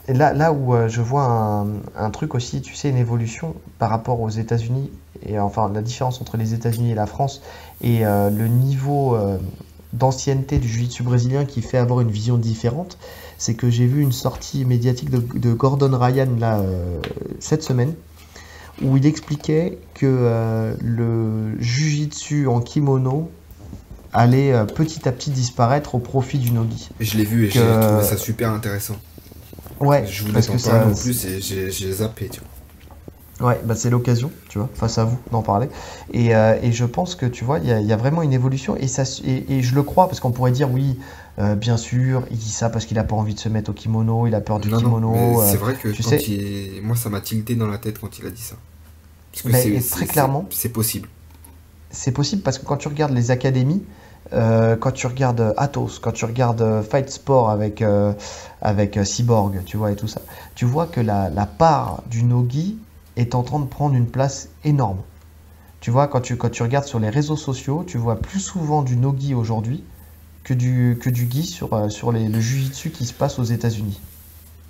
Speaker 1: Et là, là où euh, je vois un, un truc aussi, tu sais, une évolution par rapport aux États-Unis, et enfin la différence entre les États-Unis et la France, et euh, le niveau euh, d'ancienneté du jiu-jitsu brésilien qui fait avoir une vision différente, c'est que j'ai vu une sortie médiatique de, de Gordon Ryan là, cette semaine, où il expliquait que euh, le jiu-jitsu en kimono allait euh, petit à petit disparaître au profit du nogi.
Speaker 2: Je l'ai vu et j'ai trouvé ça super intéressant.
Speaker 1: Ouais,
Speaker 2: Je voulais
Speaker 1: parce que ça,
Speaker 2: en plus j'ai zappé, tu vois.
Speaker 1: Ouais, bah c'est l'occasion, tu vois, face à vous d'en parler. Et, euh, et je pense que, tu vois, il y a, il y a vraiment une évolution. Et, ça, et, et je le crois, parce qu'on pourrait dire, oui, euh, bien sûr, il dit ça parce qu'il a pas envie de se mettre au kimono, il a peur du
Speaker 2: Non, non,
Speaker 1: kimono. euh,
Speaker 2: c'est vrai que
Speaker 1: tu
Speaker 2: quand
Speaker 1: sais-
Speaker 2: il... moi ça m'a tilté dans la tête quand il a dit ça. Parce que
Speaker 1: très clairement.
Speaker 2: c'est possible.
Speaker 1: C'est possible parce que quand tu regardes les académies, euh, quand tu regardes Athos, quand tu regardes euh, Fight Sport avec, euh, avec Cyborg, tu vois, et tout ça, tu vois que la, la part du Nogi est en train de prendre une place énorme. Tu vois, quand tu, quand tu regardes sur les réseaux sociaux, tu vois plus souvent du Nogi aujourd'hui que du, que du Gi sur, sur les, le Jiu-Jitsu qui se passe aux États-Unis.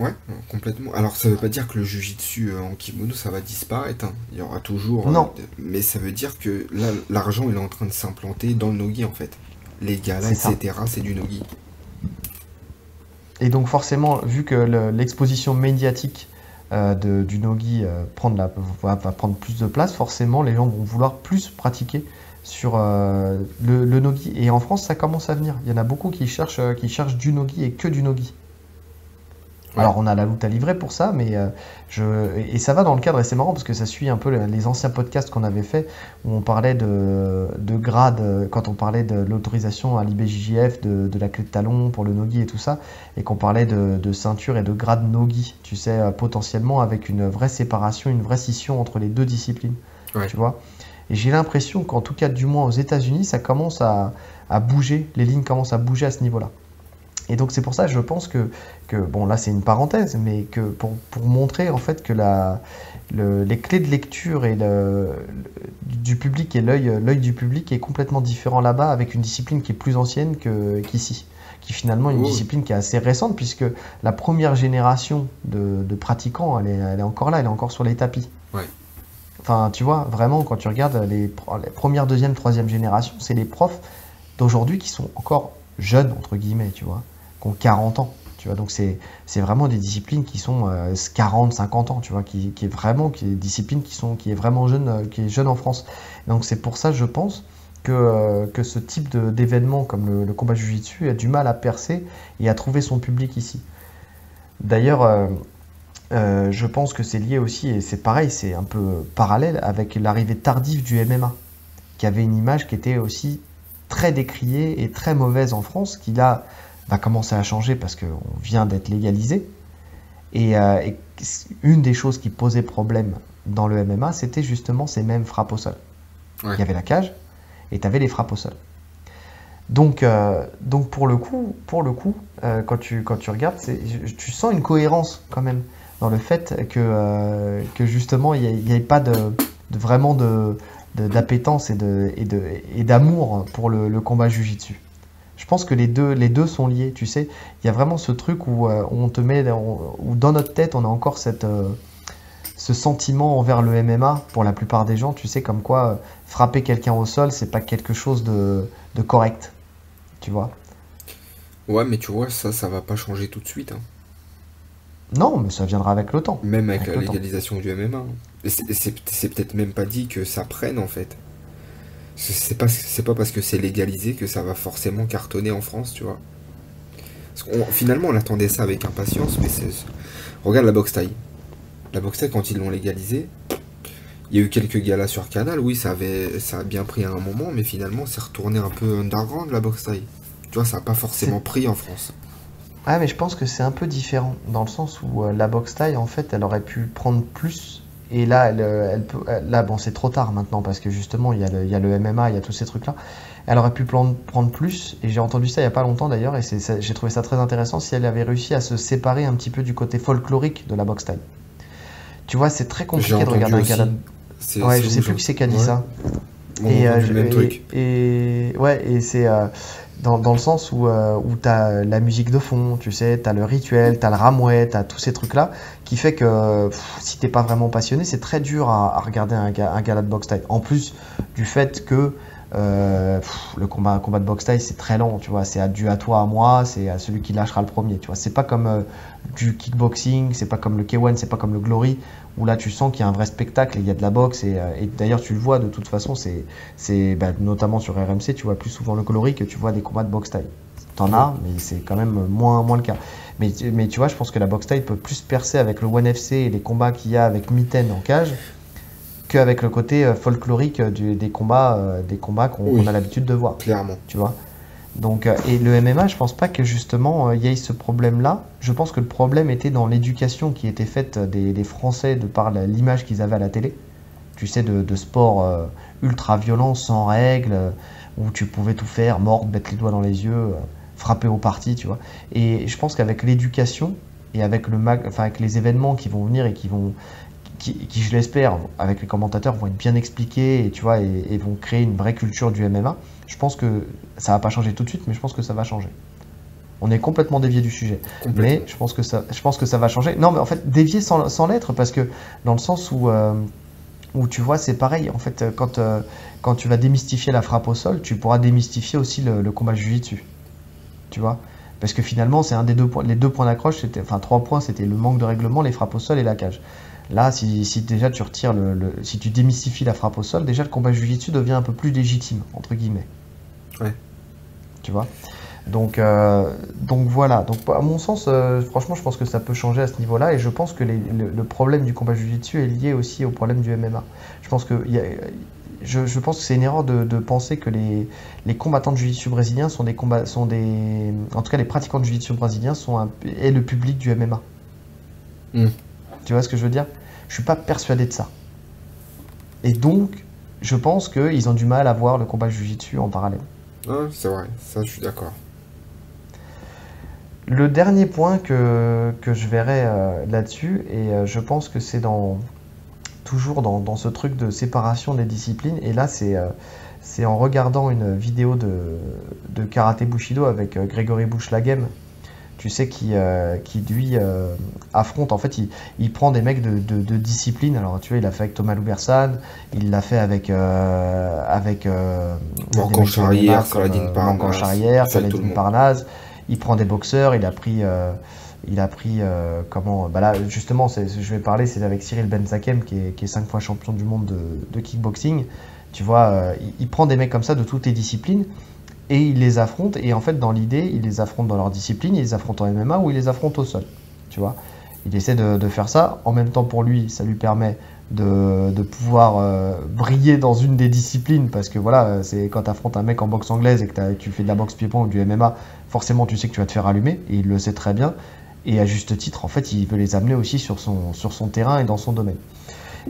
Speaker 2: Ouais, complètement. Alors ça veut pas dire que le jujitsu euh, en kimono ça va disparaître. hein. Il y aura toujours.
Speaker 1: Non.
Speaker 2: Mais ça veut dire que là l'argent il est en train de s'implanter dans le nogi en fait. Les galas, etc. C'est du nogi.
Speaker 1: Et donc forcément, vu que le- l'exposition médiatique euh, de- du Nogi euh, la- va, va prendre plus de place, forcément les gens vont vouloir plus pratiquer sur euh, le, le Nogi. Et en France, ça commence à venir. Il y en a beaucoup qui cherchent, qui cherchent du Nogi et que du Nogi.
Speaker 2: Ouais.
Speaker 1: Alors on a la loot à livrer pour ça, mais euh, je et ça va dans le cadre et c'est marrant parce que ça suit un peu le- les anciens podcasts qu'on avait fait où on parlait de, de grade euh, quand on parlait de l'autorisation à l'IBJJF de, de la clé de talon pour le nogi et tout ça et qu'on parlait de, de ceinture et de grade nogi, tu sais euh, potentiellement avec une vraie séparation, une vraie scission entre les deux disciplines,
Speaker 2: Ouais.
Speaker 1: tu vois. Et j'ai l'impression qu'en tout cas du moins aux États-Unis, ça commence à, à bouger, les lignes commencent à bouger à ce niveau-là. Et donc c'est pour ça, je pense que, que bon là c'est une parenthèse, mais que pour, pour montrer en fait que la, le- les clés de lecture et le, le- du public et l'œil du public est complètement différent là-bas avec une discipline qui est plus ancienne qu'ici, qui finalement est une
Speaker 2: Oui.
Speaker 1: discipline qui est assez récente, puisque la première génération de, de pratiquants, elle est, elle est encore là, elle est encore sur les tapis.
Speaker 2: Ouais.
Speaker 1: Enfin, tu vois, vraiment, quand tu regardes les, les premières, deuxième, troisième génération, c'est les profs d'aujourd'hui qui sont encore jeunes, entre guillemets, tu vois, qui ont 40 ans. Tu vois, donc c'est vraiment des disciplines qui sont euh, 40, 50 ans, tu vois, qui, qui est vraiment qui est des qui sont qui est vraiment jeune, euh, qui est jeune en France. Donc c'est pour ça, je pense, que, euh, que ce type d'événement comme le, le combat jiu-jitsu a du mal à percer et à trouver son public ici. D'ailleurs, euh, je pense que c'est lié aussi, et c'est pareil, c'est un peu parallèle avec l'arrivée tardive du MMA, qui avait une image qui était aussi très décriée et très mauvaise en France, qui là va commencer à changer parce qu'on vient d'être légalisé. Et, euh, et une des choses qui posait problème dans le MMA, c'était justement ces mêmes frappes au sol.
Speaker 2: Ouais.
Speaker 1: Il y avait la cage et tu avais les frappes au sol. Donc, euh, donc pour le coup, pour le coup euh, quand, tu, quand tu regardes, tu sens une cohérence quand même dans le fait que, que justement, il n'y ait pas de, de vraiment de- d'appétence et de et de et d'amour pour le, le combat jujitsu. Je pense que les deux les deux sont liés. Tu sais, il y a vraiment ce truc où euh, on te met dans- où dans notre tête on a encore cette euh, ce sentiment envers le MMA pour la plupart des gens. Tu sais comme quoi euh, frapper quelqu'un au sol c'est pas quelque chose de de correct. Tu vois?
Speaker 2: Ouais, mais tu vois, ça, ça va pas changer tout de suite. hein.
Speaker 1: Non, mais ça viendra avec le temps.
Speaker 2: Même avec,
Speaker 1: Avec
Speaker 2: la
Speaker 1: temps.
Speaker 2: légalisation du MMA. hein. C'est peut-être même pas dit que ça prenne en fait. C'est- pas, c'est pas parce que c'est légalisé que ça va forcément cartonner en France, tu vois. Parce finalement, on attendait ça avec impatience, mais c'est. Regarde la boxe taille. La boxe taille, quand ils l'ont légalisé, il y a eu quelques galas sur Canal, oui, ça, avait, ça a bien pris à un moment, mais finalement, c'est retourné un peu underground la boxe taille. Tu vois, ça a pas forcément pris en France.
Speaker 1: Ouais, mais je pense que c'est un peu différent dans le sens où euh, la boxe taille, en fait, elle aurait pu prendre plus. Et là, elle, euh, elle peut, elle- là, bon, c'est trop tard maintenant parce que justement, il y a le, il y a le MMA, il y a tous ces trucs-là. Elle aurait pu prendre plus. Et j'ai entendu ça il y a pas longtemps d'ailleurs, et j'ai trouvé ça très intéressant si elle avait réussi à se séparer un petit peu du côté folklorique de la boxe taille. Tu vois, c'est très compliqué de regarder un
Speaker 2: aussi.
Speaker 1: gala.
Speaker 2: C'est-
Speaker 1: Ouais, je sais plus qui c'est qui a dit
Speaker 2: Ouais.
Speaker 1: ça.
Speaker 2: On
Speaker 1: Et, euh,
Speaker 2: même
Speaker 1: et-
Speaker 2: truc.
Speaker 1: Et, ouais, et c'est euh, dans, dans le sens où, euh, où tu as la musique de fond, tu sais, tu as le rituel, tu as le ramouet, tu as tous ces trucs-là, qui fait que si t'es pas vraiment passionné, c'est très dur à, regarder un, ga- un gala de boxe taille. En plus du fait que euh, le combat, de boxe taille, c'est très lent, tu vois, c'est à- dû à toi, à moi, c'est à celui qui lâchera le premier, tu vois. C'est pas comme euh, du kickboxing, c'est pas comme le K1, c'est pas comme le Glory, où là tu sens qu'il y a un vrai spectacle et il y a de la boxe, et, euh, d'ailleurs tu le vois de toute façon, c'est bah, notamment sur RMC, tu vois plus souvent le coloris que tu vois des combats de boxe taille. T'en as, mais c'est quand même moins, moins le cas. Mais, mais tu vois, je pense que la boxe taille peut plus percer avec le ONE FC et les combats qu'il y a avec Mitten en cage qu'avec le côté euh, folklorique du- des combats, euh, des combats qu'on
Speaker 2: Oui.
Speaker 1: a l'habitude de voir
Speaker 2: Clairement.
Speaker 1: tu vois? Donc, euh, et le MMA, je pense pas que justement il y ait ce problème-là. Je pense que le problème était dans l'éducation qui était faite des, des Français de par l'image qu'ils avaient à la télé. Tu sais, de, de sport ultra violent, sans règles, où tu pouvais tout faire, mordre, mettre les doigts dans les yeux, frapper au parti, tu vois. Et je pense qu'avec l'éducation et avec, le mag... enfin, avec les événements qui vont venir et qui vont, qui, qui, je l'espère, avec les commentateurs, vont être bien expliqués et, tu vois, et, et vont créer une vraie culture du MMA. Je pense que ça va pas changer tout de suite, mais je pense que ça va changer. On est complètement dévié du sujet, mais je pense que ça, je pense que ça va changer. Non, mais en fait, dévié sans, sans l'être, parce que dans le sens où, euh, où tu vois, c'est pareil. En fait, quand, euh, quand tu vas démystifier la frappe au sol, tu pourras démystifier aussi le, le combat jiu-jitsu. Tu vois Parce que finalement, c'est un des deux points. Les deux points d'accroche, c'était, enfin trois points, c'était le manque de règlement, les frappes au sol et la cage. Là, si, si déjà tu retires le, le- si tu démystifies la frappe au sol, déjà le combat jiu-jitsu devient un peu plus légitime entre guillemets.
Speaker 2: Ouais.
Speaker 1: Tu vois. Donc, euh, donc voilà. Donc à mon sens, euh, franchement, je pense que ça peut changer à ce niveau-là, et je pense que les- le, le problème du combat jiu-jitsu est lié aussi au problème du MMA. Je pense que il y a- je, je pense que c'est une erreur de, de penser que les, les combattants de jiu-jitsu brésiliens sont des combats, sont des, en tout cas les pratiquants de jiu-jitsu brésiliens sont un, est le public du MMA. Tu vois ce que je veux dire? Je suis pas persuadé de ça. Et donc, je pense qu'ils ont du mal à voir le combat jiu-jitsu en parallèle.
Speaker 2: C'est vrai, ça je suis d'accord.
Speaker 1: Le dernier point que, que je verrai euh, là-dessus, et euh, je pense que c'est dans toujours dans, dans ce truc de séparation des disciplines, et là c'est euh, c'est en regardant une vidéo de, de Karaté Bushido avec euh, Grégory Bouchlagem, tu sais, qui, euh, qui lui euh, affronte, en fait, il, il prend des mecs de, de- de discipline. Alors, tu vois, il l'a fait avec Thomas Loubersan, il l'a fait avec. euh, avec
Speaker 2: Morgan Charrière, Saladin Parnasse.
Speaker 1: Parnasse. Il prend des boxeurs, il a pris. Il a pris euh, comment bah là justement c'est, je vais parler c'est avec Cyril Benzakem qui est, qui est cinq fois champion du monde de, kickboxing. Tu vois euh, il, prend des mecs comme ça de toutes les disciplines et il les affronte. Et en fait dans l'idée il les affronte dans leur discipline il les affronte en MMA ou il les affronte au sol tu vois. Il essaie de, faire ça. En même temps pour lui ça lui permet de, de pouvoir euh, briller dans une des disciplines parce que voilà c'est quand tu affrontes un mec en boxe anglaise et que tu fais de la boxe pied-point ou du MMA forcément tu sais que tu vas te faire allumer et il le sait très bien et à juste titre en fait il veut les amener aussi sur son, terrain et dans son domaine.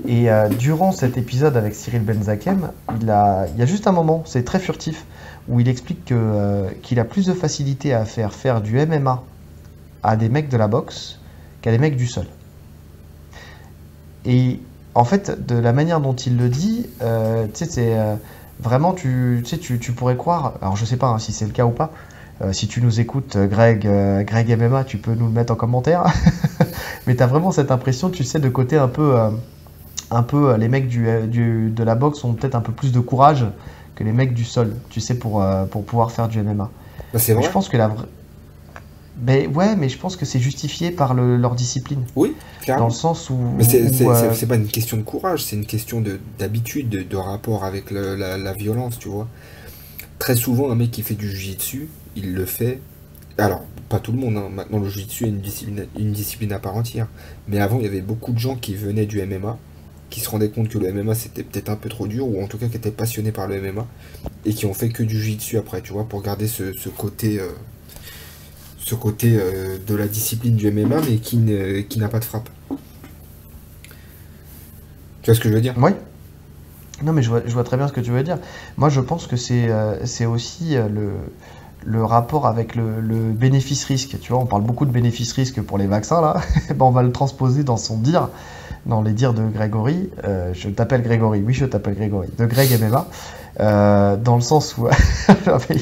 Speaker 1: Et euh, durant cet épisode avec Cyril Benzakem il, a, il y a juste un moment c'est très furtif où il explique que, euh, qu'il a plus de facilité à faire faire du MMA à des mecs de la boxe qu'à des mecs du sol. Et en fait, de la manière dont il le dit, euh, tu sais, c'est vraiment, tu, tu, tu pourrais croire, alors je sais pas hein, si c'est le cas ou pas, euh, si tu nous écoutes, euh, Greg, euh, Greg MMA, tu peux nous le mettre en commentaire, [LAUGHS] mais tu as vraiment cette impression, tu sais, de côté un peu, euh, un peu les mecs du, du- de la boxe ont peut-être un peu plus de courage que les mecs du sol, tu sais, pour, pour pouvoir faire du MMA.
Speaker 2: Bah, c'est
Speaker 1: Mais
Speaker 2: vrai.
Speaker 1: je pense que la vraie... Mais ouais, mais je pense que c'est justifié par le- leur discipline,
Speaker 2: Oui,
Speaker 1: dans
Speaker 2: clairement.
Speaker 1: le sens où...
Speaker 2: Mais c'est c'est-
Speaker 1: euh,
Speaker 2: pas une question de courage, c'est une question de- d'habitude, de, de rapport avec le- la, la violence, tu vois. Très souvent, un mec qui fait du jiu-jitsu, il le fait. Alors, pas tout le monde, hein. maintenant le jiu-jitsu est une discipline, à part entière. Mais avant, il y avait beaucoup de gens qui venaient du MMA, qui se rendaient compte que le MMA c'était peut-être un peu trop dur, ou en tout cas qui étaient passionnés par le MMA, et qui ont fait que du jiu-jitsu après, tu vois, pour garder ce, côté. euh, ce côté euh, de la discipline du MMA, mais qui ne- n'a pas de frappe. Tu vois ce que je veux dire?
Speaker 1: Oui. Non, mais je vois, je vois très bien ce que tu veux dire. Moi, je pense que c'est euh, aussi euh, le, le rapport avec le, bénéfice-risque. Tu vois, on parle beaucoup de bénéfice-risque pour les vaccins, là. [LAUGHS] ben, on va le transposer dans son dire, dans les dires de Grégory. Euh, je t'appelle Grégory, oui, je t'appelle Grégory. De Greg MMA. Euh, dans le sens où [LAUGHS]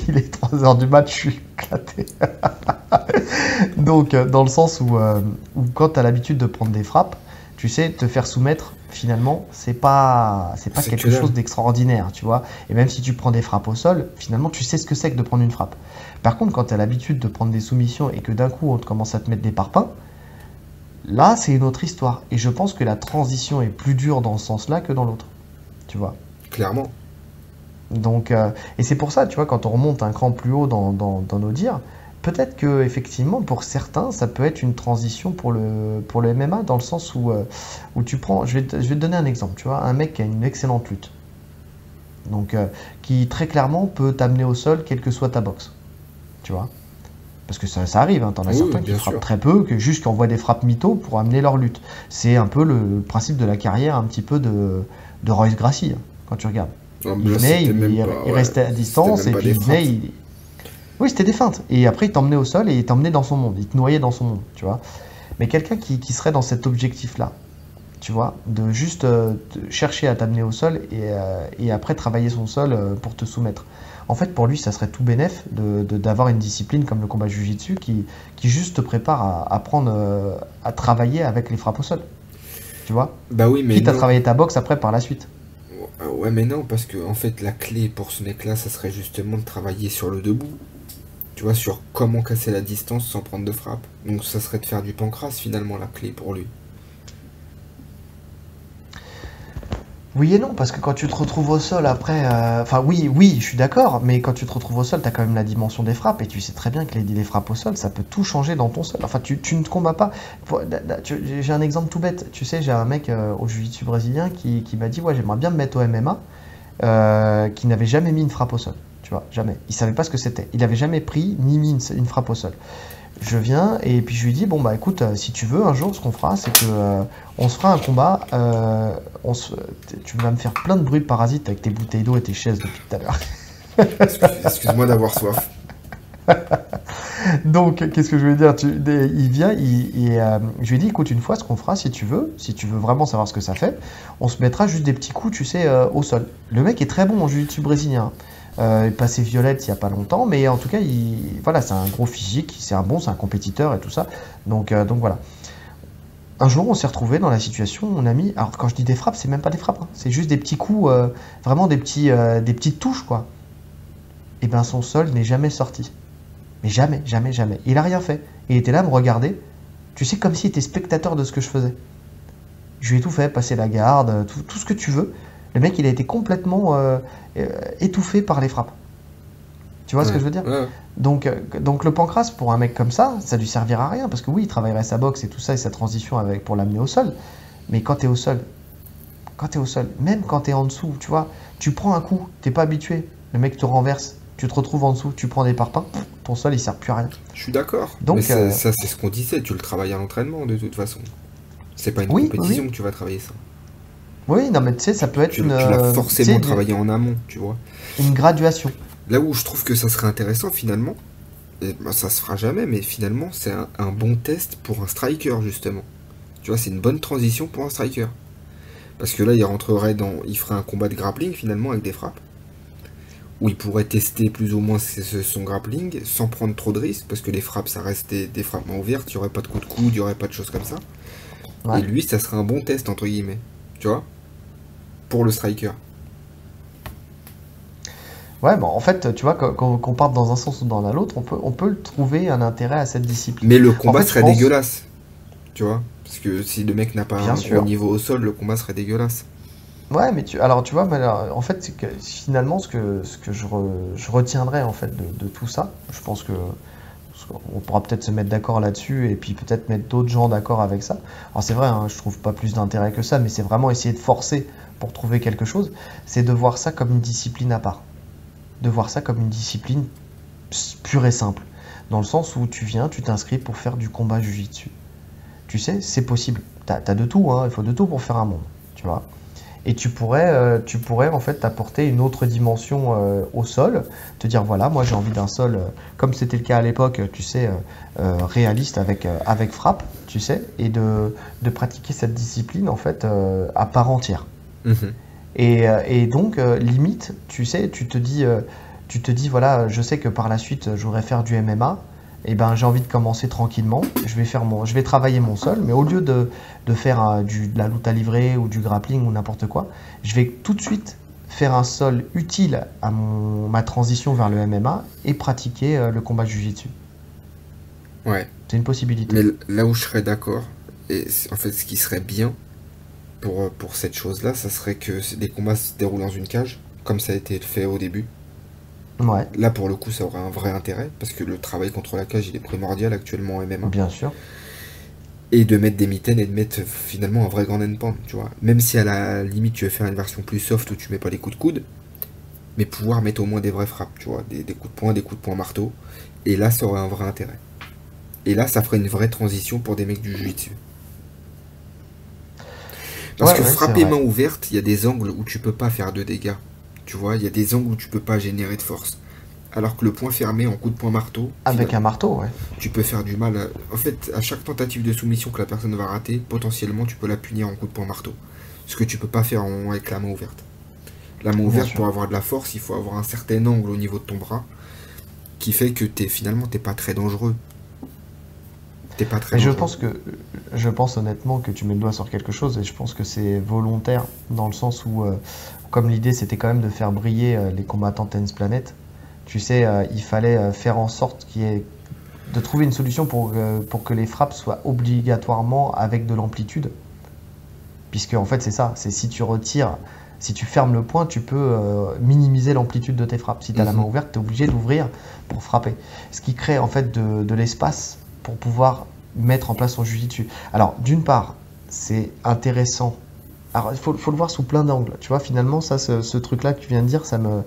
Speaker 1: il est 3h du match, je suis éclaté. [LAUGHS] Donc, euh, dans le sens où, euh, où quand tu as l'habitude de prendre des frappes, tu sais, te faire soumettre, finalement, c'est pas, c'est pas quelque
Speaker 2: que
Speaker 1: chose d'extraordinaire, tu vois. Et même si tu prends des frappes au sol, finalement, tu sais ce que c'est que de prendre une frappe. Par contre, quand tu as l'habitude de prendre des soumissions et que d'un coup, on te commence à te mettre des parpaings, là, c'est une autre histoire. Et je pense que la transition est plus dure dans ce sens-là que dans l'autre, tu vois.
Speaker 2: Clairement.
Speaker 1: Donc, euh, et c'est pour ça, tu vois, quand on remonte un cran plus haut dans, dans, dans nos dires, peut-être que effectivement, pour certains, ça peut être une transition pour le, pour le MMA, dans le sens où, euh, où tu prends, je vais, te, je vais te donner un exemple, tu vois, un mec qui a une excellente lutte, donc euh, qui très clairement peut t'amener au sol, quelle que soit ta boxe, tu vois? Parce que ça, ça arrive, hein, t'en as
Speaker 2: Oui,
Speaker 1: certains qui frappent
Speaker 2: sûr.
Speaker 1: très peu, que juste qui envoient des frappes mythos pour amener leur lutte. C'est un peu le principe de la carrière, un petit peu de, de Royce Gracie, hein, quand tu regardes.
Speaker 2: Non, mais
Speaker 1: Il venait, il,
Speaker 2: même
Speaker 1: il-
Speaker 2: pas-
Speaker 1: il
Speaker 2: ouais,
Speaker 1: restait à distance et puis il venait. il- Oui, c'était des feintes. Et après, il t'emmenait au sol et il t'emmenait dans son monde. Il te noyait dans son monde, tu vois. Mais quelqu'un qui, qui serait dans cet objectif-là, tu vois, de juste euh, chercher à t'amener au sol et, euh, et après travailler son sol euh, pour te soumettre. En fait, pour lui, ça serait tout bénef de- de- d'avoir une discipline comme le combat jujitsu qui, qui juste te prépare à, à prendre, euh, à travailler avec les frappes au sol. Tu vois?
Speaker 2: Bah oui, mais
Speaker 1: Quitte à
Speaker 2: non.
Speaker 1: travailler ta boxe après par la suite.
Speaker 2: Ouais, mais non, parce que en fait, la clé pour ce mec-là, ça serait justement de travailler sur le debout. Tu vois, sur comment casser la distance sans prendre de frappe. Donc, ça serait de faire du pancras finalement la clé pour lui.
Speaker 1: Oui et non, parce que quand tu te retrouves au sol après. euh, Enfin, oui, oui, je suis d'accord, mais quand tu te retrouves au sol, tu as quand même la dimension des frappes, et tu sais très bien que les, frappes au sol, ça peut tout changer dans ton sol. Enfin, tu, ne te combats pas. J'ai un exemple tout bête. Tu sais, j'ai un mec euh, au jiu-jitsu brésilien qui, qui m'a dit Ouais, j'aimerais bien me mettre au MMA, euh, qui n'avait jamais mis une frappe au sol. Vois, jamais. Il savait pas ce que c'était. Il avait jamais pris ni mis une, frappe au sol. Je viens et puis je lui dis bon bah écoute euh, si tu veux un jour ce qu'on fera c'est que euh, on se fera un combat euh, on se, tu vas me faire plein de bruit de parasites avec tes bouteilles d'eau et tes chaises depuis tout à l'heure
Speaker 2: Excuse- Excuse-moi d'avoir soif. [LAUGHS]
Speaker 1: Donc, qu'est-ce que je veux dire? Tu, Il vient, il, euh, je lui ai dit, écoute, une fois, ce qu'on fera, si tu veux, si tu veux vraiment savoir ce que ça fait, on se mettra juste des petits coups, tu sais, euh, au sol. Le mec est très bon en jiu-jitsu brésilien. Euh, il est passé violette il n'y a pas longtemps, mais en tout cas, il, voilà, c'est un gros physique, c'est un bon, c'est un compétiteur et tout ça. Donc, donc voilà. Un jour, on s'est retrouvé dans la situation, on a mis, alors quand je dis des frappes, c'est même pas des frappes, hein. c'est juste des petits coups, vraiment des, petits, des petites touches, quoi. Et bien son sol n'est jamais sorti. Mais jamais, jamais, jamais. Il a rien fait. Il était là à me regarder. Tu sais, comme s'il était spectateur de ce que je faisais. Je lui ai tout fait, passer la garde, tout, ce que tu veux. Le mec, il a été complètement euh, euh, étouffé par les frappes. Tu vois ce que je veux dire donc, euh, donc le pancras, pour un mec comme ça, ça lui servira à rien. Parce que oui, il travaillerait sa boxe et tout ça, et sa transition avec, pour l'amener au sol. Mais quand tu es au sol, quand tu es au sol, même quand tu es en dessous, tu vois, tu prends un coup, t'es pas habitué. Le mec te renverse, tu te retrouves en dessous, tu prends des parpaings, ton sol il sert plus à rien.
Speaker 2: Je suis d'accord. Donc Mais euh, ça, c'est ce qu'on disait, tu le travailles à l'entraînement de toute façon. C'est pas une compétition que tu vas travailler ça.
Speaker 1: Oui, non mais tu sais, ça peut être
Speaker 2: une.
Speaker 1: Tu
Speaker 2: l'as euh, forcément travaillé en amont, tu vois.
Speaker 1: Une graduation.
Speaker 2: Là où je trouve que ça serait intéressant finalement, et ben, ça se fera jamais, mais finalement c'est un, bon test pour un striker justement. Tu vois, c'est une bonne transition pour un striker. Parce que là, il rentrerait dans. Il ferait un combat de grappling finalement avec des frappes où il pourrait tester plus ou moins son grappling sans prendre trop de risques, parce que les frappes, ça reste des, frappements ouvertes, il n'y aurait pas de coup de coude, il n'y aurait pas de choses comme ça. Et lui, ça serait un bon test, entre guillemets, tu vois, pour le striker.
Speaker 1: Ouais, bon, en fait, tu vois, quand, on parte dans un sens ou dans l'autre, on peut, on peut trouver un intérêt à cette discipline.
Speaker 2: Mais le combat serait dégueulasse, tu vois, parce que si le mec n'a pas un niveau au sol, le combat serait dégueulasse.
Speaker 1: Ouais, mais tu, alors tu vois, en fait, que finalement, ce que, ce que je, je retiendrai en fait de, tout ça, je pense que on pourra peut-être se mettre d'accord là-dessus et puis peut-être mettre d'autres gens d'accord avec ça. Alors c'est vrai, hein, je trouve pas plus d'intérêt que ça, mais c'est vraiment essayer de forcer pour trouver quelque chose. C'est de voir ça comme une discipline à part, de voir ça comme une discipline pure et simple, dans le sens où tu viens, tu t'inscris pour faire du combat jujitsu. Tu sais, c'est possible. T'as as de tout, hein, il faut de tout pour faire un monde, tu vois et tu pourrais, euh, tu pourrais en fait apporter une autre dimension euh, au sol, te dire voilà, moi j'ai envie d'un sol, euh, comme c'était le cas à l'époque, tu sais, réaliste avec, avec frappe, tu sais, et de, de pratiquer cette discipline en fait à part entière. Mhm. Et, et, donc, limite, tu sais, tu te dis, tu te dis voilà, je sais que par la suite, je voudrais faire du MMA eh ben, j'ai envie de commencer tranquillement. Je vais, faire mon, je vais travailler mon sol, mais au lieu de, de faire euh, du, de la lutte à livrer ou du grappling ou n'importe quoi, je vais tout de suite faire un sol utile à mon, ma transition vers le MMA et pratiquer euh, le combat jiu-jitsu.
Speaker 2: Ouais.
Speaker 1: C'est une possibilité.
Speaker 2: Mais là où je serais d'accord, et en fait ce qui serait bien pour, euh, pour cette chose-là, ça serait que des combats se déroulent dans une cage, comme ça a été fait au début. Là, pour le coup, ça aurait un vrai intérêt, parce que le travail contre la cage, il est primordial actuellement en MMA.
Speaker 1: Bien sûr.
Speaker 2: Et de mettre des mitaines et de mettre finalement un vrai grand endpoint, tu vois. Même si à la limite, tu veux faire une version plus soft où tu mets pas les coups de coude, mais pouvoir mettre au moins des vraies frappes, tu vois. Des, coups de poing, des coups de poing marteau. Et là, ça aurait un vrai intérêt. Et là, ça ferait une vraie transition pour des mecs du jiu-jitsu. Parce que frapper main ouverte, il y a des angles où tu peux pas faire de dégâts. Tu vois, il y a des angles où tu peux pas générer de force. Alors que le point fermé en coup de poing marteau.
Speaker 1: Avec un marteau, ouais.
Speaker 2: Tu peux faire du mal. En fait, à chaque tentative de soumission que la personne va rater, potentiellement tu peux la punir en coup de poing marteau. Ce que tu peux pas faire avec la main ouverte. La main ouverte, pour avoir de la force, il faut avoir un certain angle au niveau de ton bras qui fait que es, finalement t'es pas très dangereux. T'es pas très.
Speaker 1: je pense que je pense honnêtement que tu mets le doigt sur quelque chose et je pense que c'est volontaire dans le sens où euh, comme l'idée c'était quand même de faire briller euh, les combattants Tennis Planet, tu sais, euh, il fallait euh, faire en sorte qu'il y ait de trouver une solution pour, pour que les frappes soient obligatoirement avec de l'amplitude. Puisque en fait c'est ça, c'est si tu retires, si tu fermes le point, tu peux minimiser l'amplitude de tes frappes. Si tu as la main mhm. ouverte, tu es obligé d'ouvrir pour frapper. Ce qui crée en fait de, de l'espace pour pouvoir mettre en place son dessus. Alors d'une part, c'est intéressant alors, il faut, le voir sous plein d'angles. Tu vois, finalement, ça, ce, truc-là que tu viens de dire, ça me.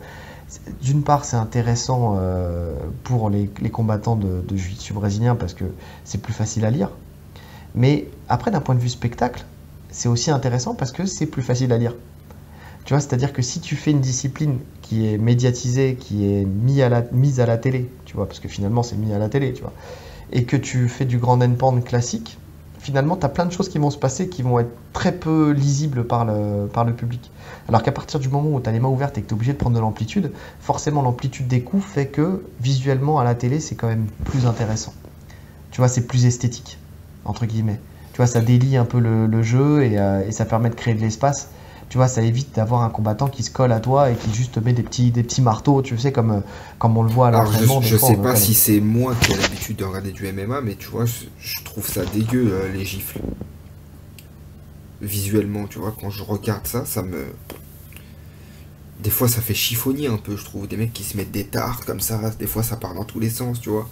Speaker 1: D'une part, c'est intéressant euh, pour les, combattants de, de jiu-jitsu brésilien parce que c'est plus facile à lire. Mais après, d'un point de vue spectacle, c'est aussi intéressant parce que c'est plus facile à lire. Tu vois, c'est-à-dire que si tu fais une discipline qui est médiatisée, qui est mise à la, mise à la télé, tu vois, parce que finalement c'est mis à la télé, tu vois, et que tu fais du grand endpoint classique, finalement, tu as plein de choses qui vont se passer qui vont être très peu lisibles par le, public. Alors qu'à partir du moment où tu as les mains ouvertes et que tu es obligé de prendre de l'amplitude, forcément l'amplitude des coups fait que visuellement à la télé, c'est quand même plus intéressant. Tu vois, c'est plus esthétique, entre guillemets. Tu vois, ça délie un peu le, jeu euh, et ça permet de créer de l'espace tu vois, ça évite d'avoir un combattant qui se colle à toi et qui juste met des petits, des petits marteaux, tu sais, comme, comme on le voit à l'entraînement.
Speaker 2: Je, je sais pas si c'est moi qui ai l'habitude de regarder du MMA, mais tu vois, je, trouve ça dégueu, euh, les gifles. Visuellement, tu vois, quand je regarde ça, ça me. Des fois, ça fait chiffonnier un peu, je trouve. Des mecs qui se mettent des tartes comme ça, des fois, ça part dans tous les sens, tu vois.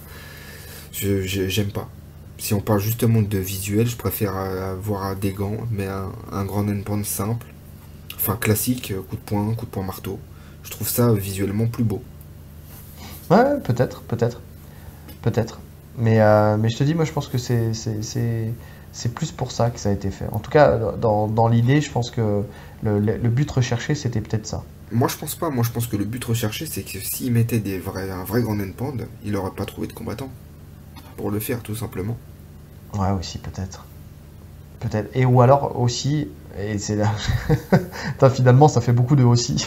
Speaker 2: Je, j'aime pas. Si on parle justement de visuel, je préfère avoir des gants, mais un, un grand endpoint simple Enfin, classique, euh, coup de poing, coup de poing marteau. Je trouve ça visuellement plus beau.
Speaker 1: Ouais, peut-être, peut-être. Peut-être. Mais, euh, mais je te dis, moi, je pense que c'est, c'est, plus pour ça que ça a été fait. En tout cas, dans, l'idée, je pense que le, but recherché, c'était peut-être ça.
Speaker 2: Moi, je pense pas. Moi, je pense que le but recherché, c'est que s'il mettait des vrais, un vrai grand endpoint, il n'aurait pas trouvé de combattant. Pour le faire, tout simplement.
Speaker 1: Ouais, aussi, peut-être. Peut-être. Et ou alors aussi, et c'est là. [LAUGHS] finalement, ça fait beaucoup de aussi.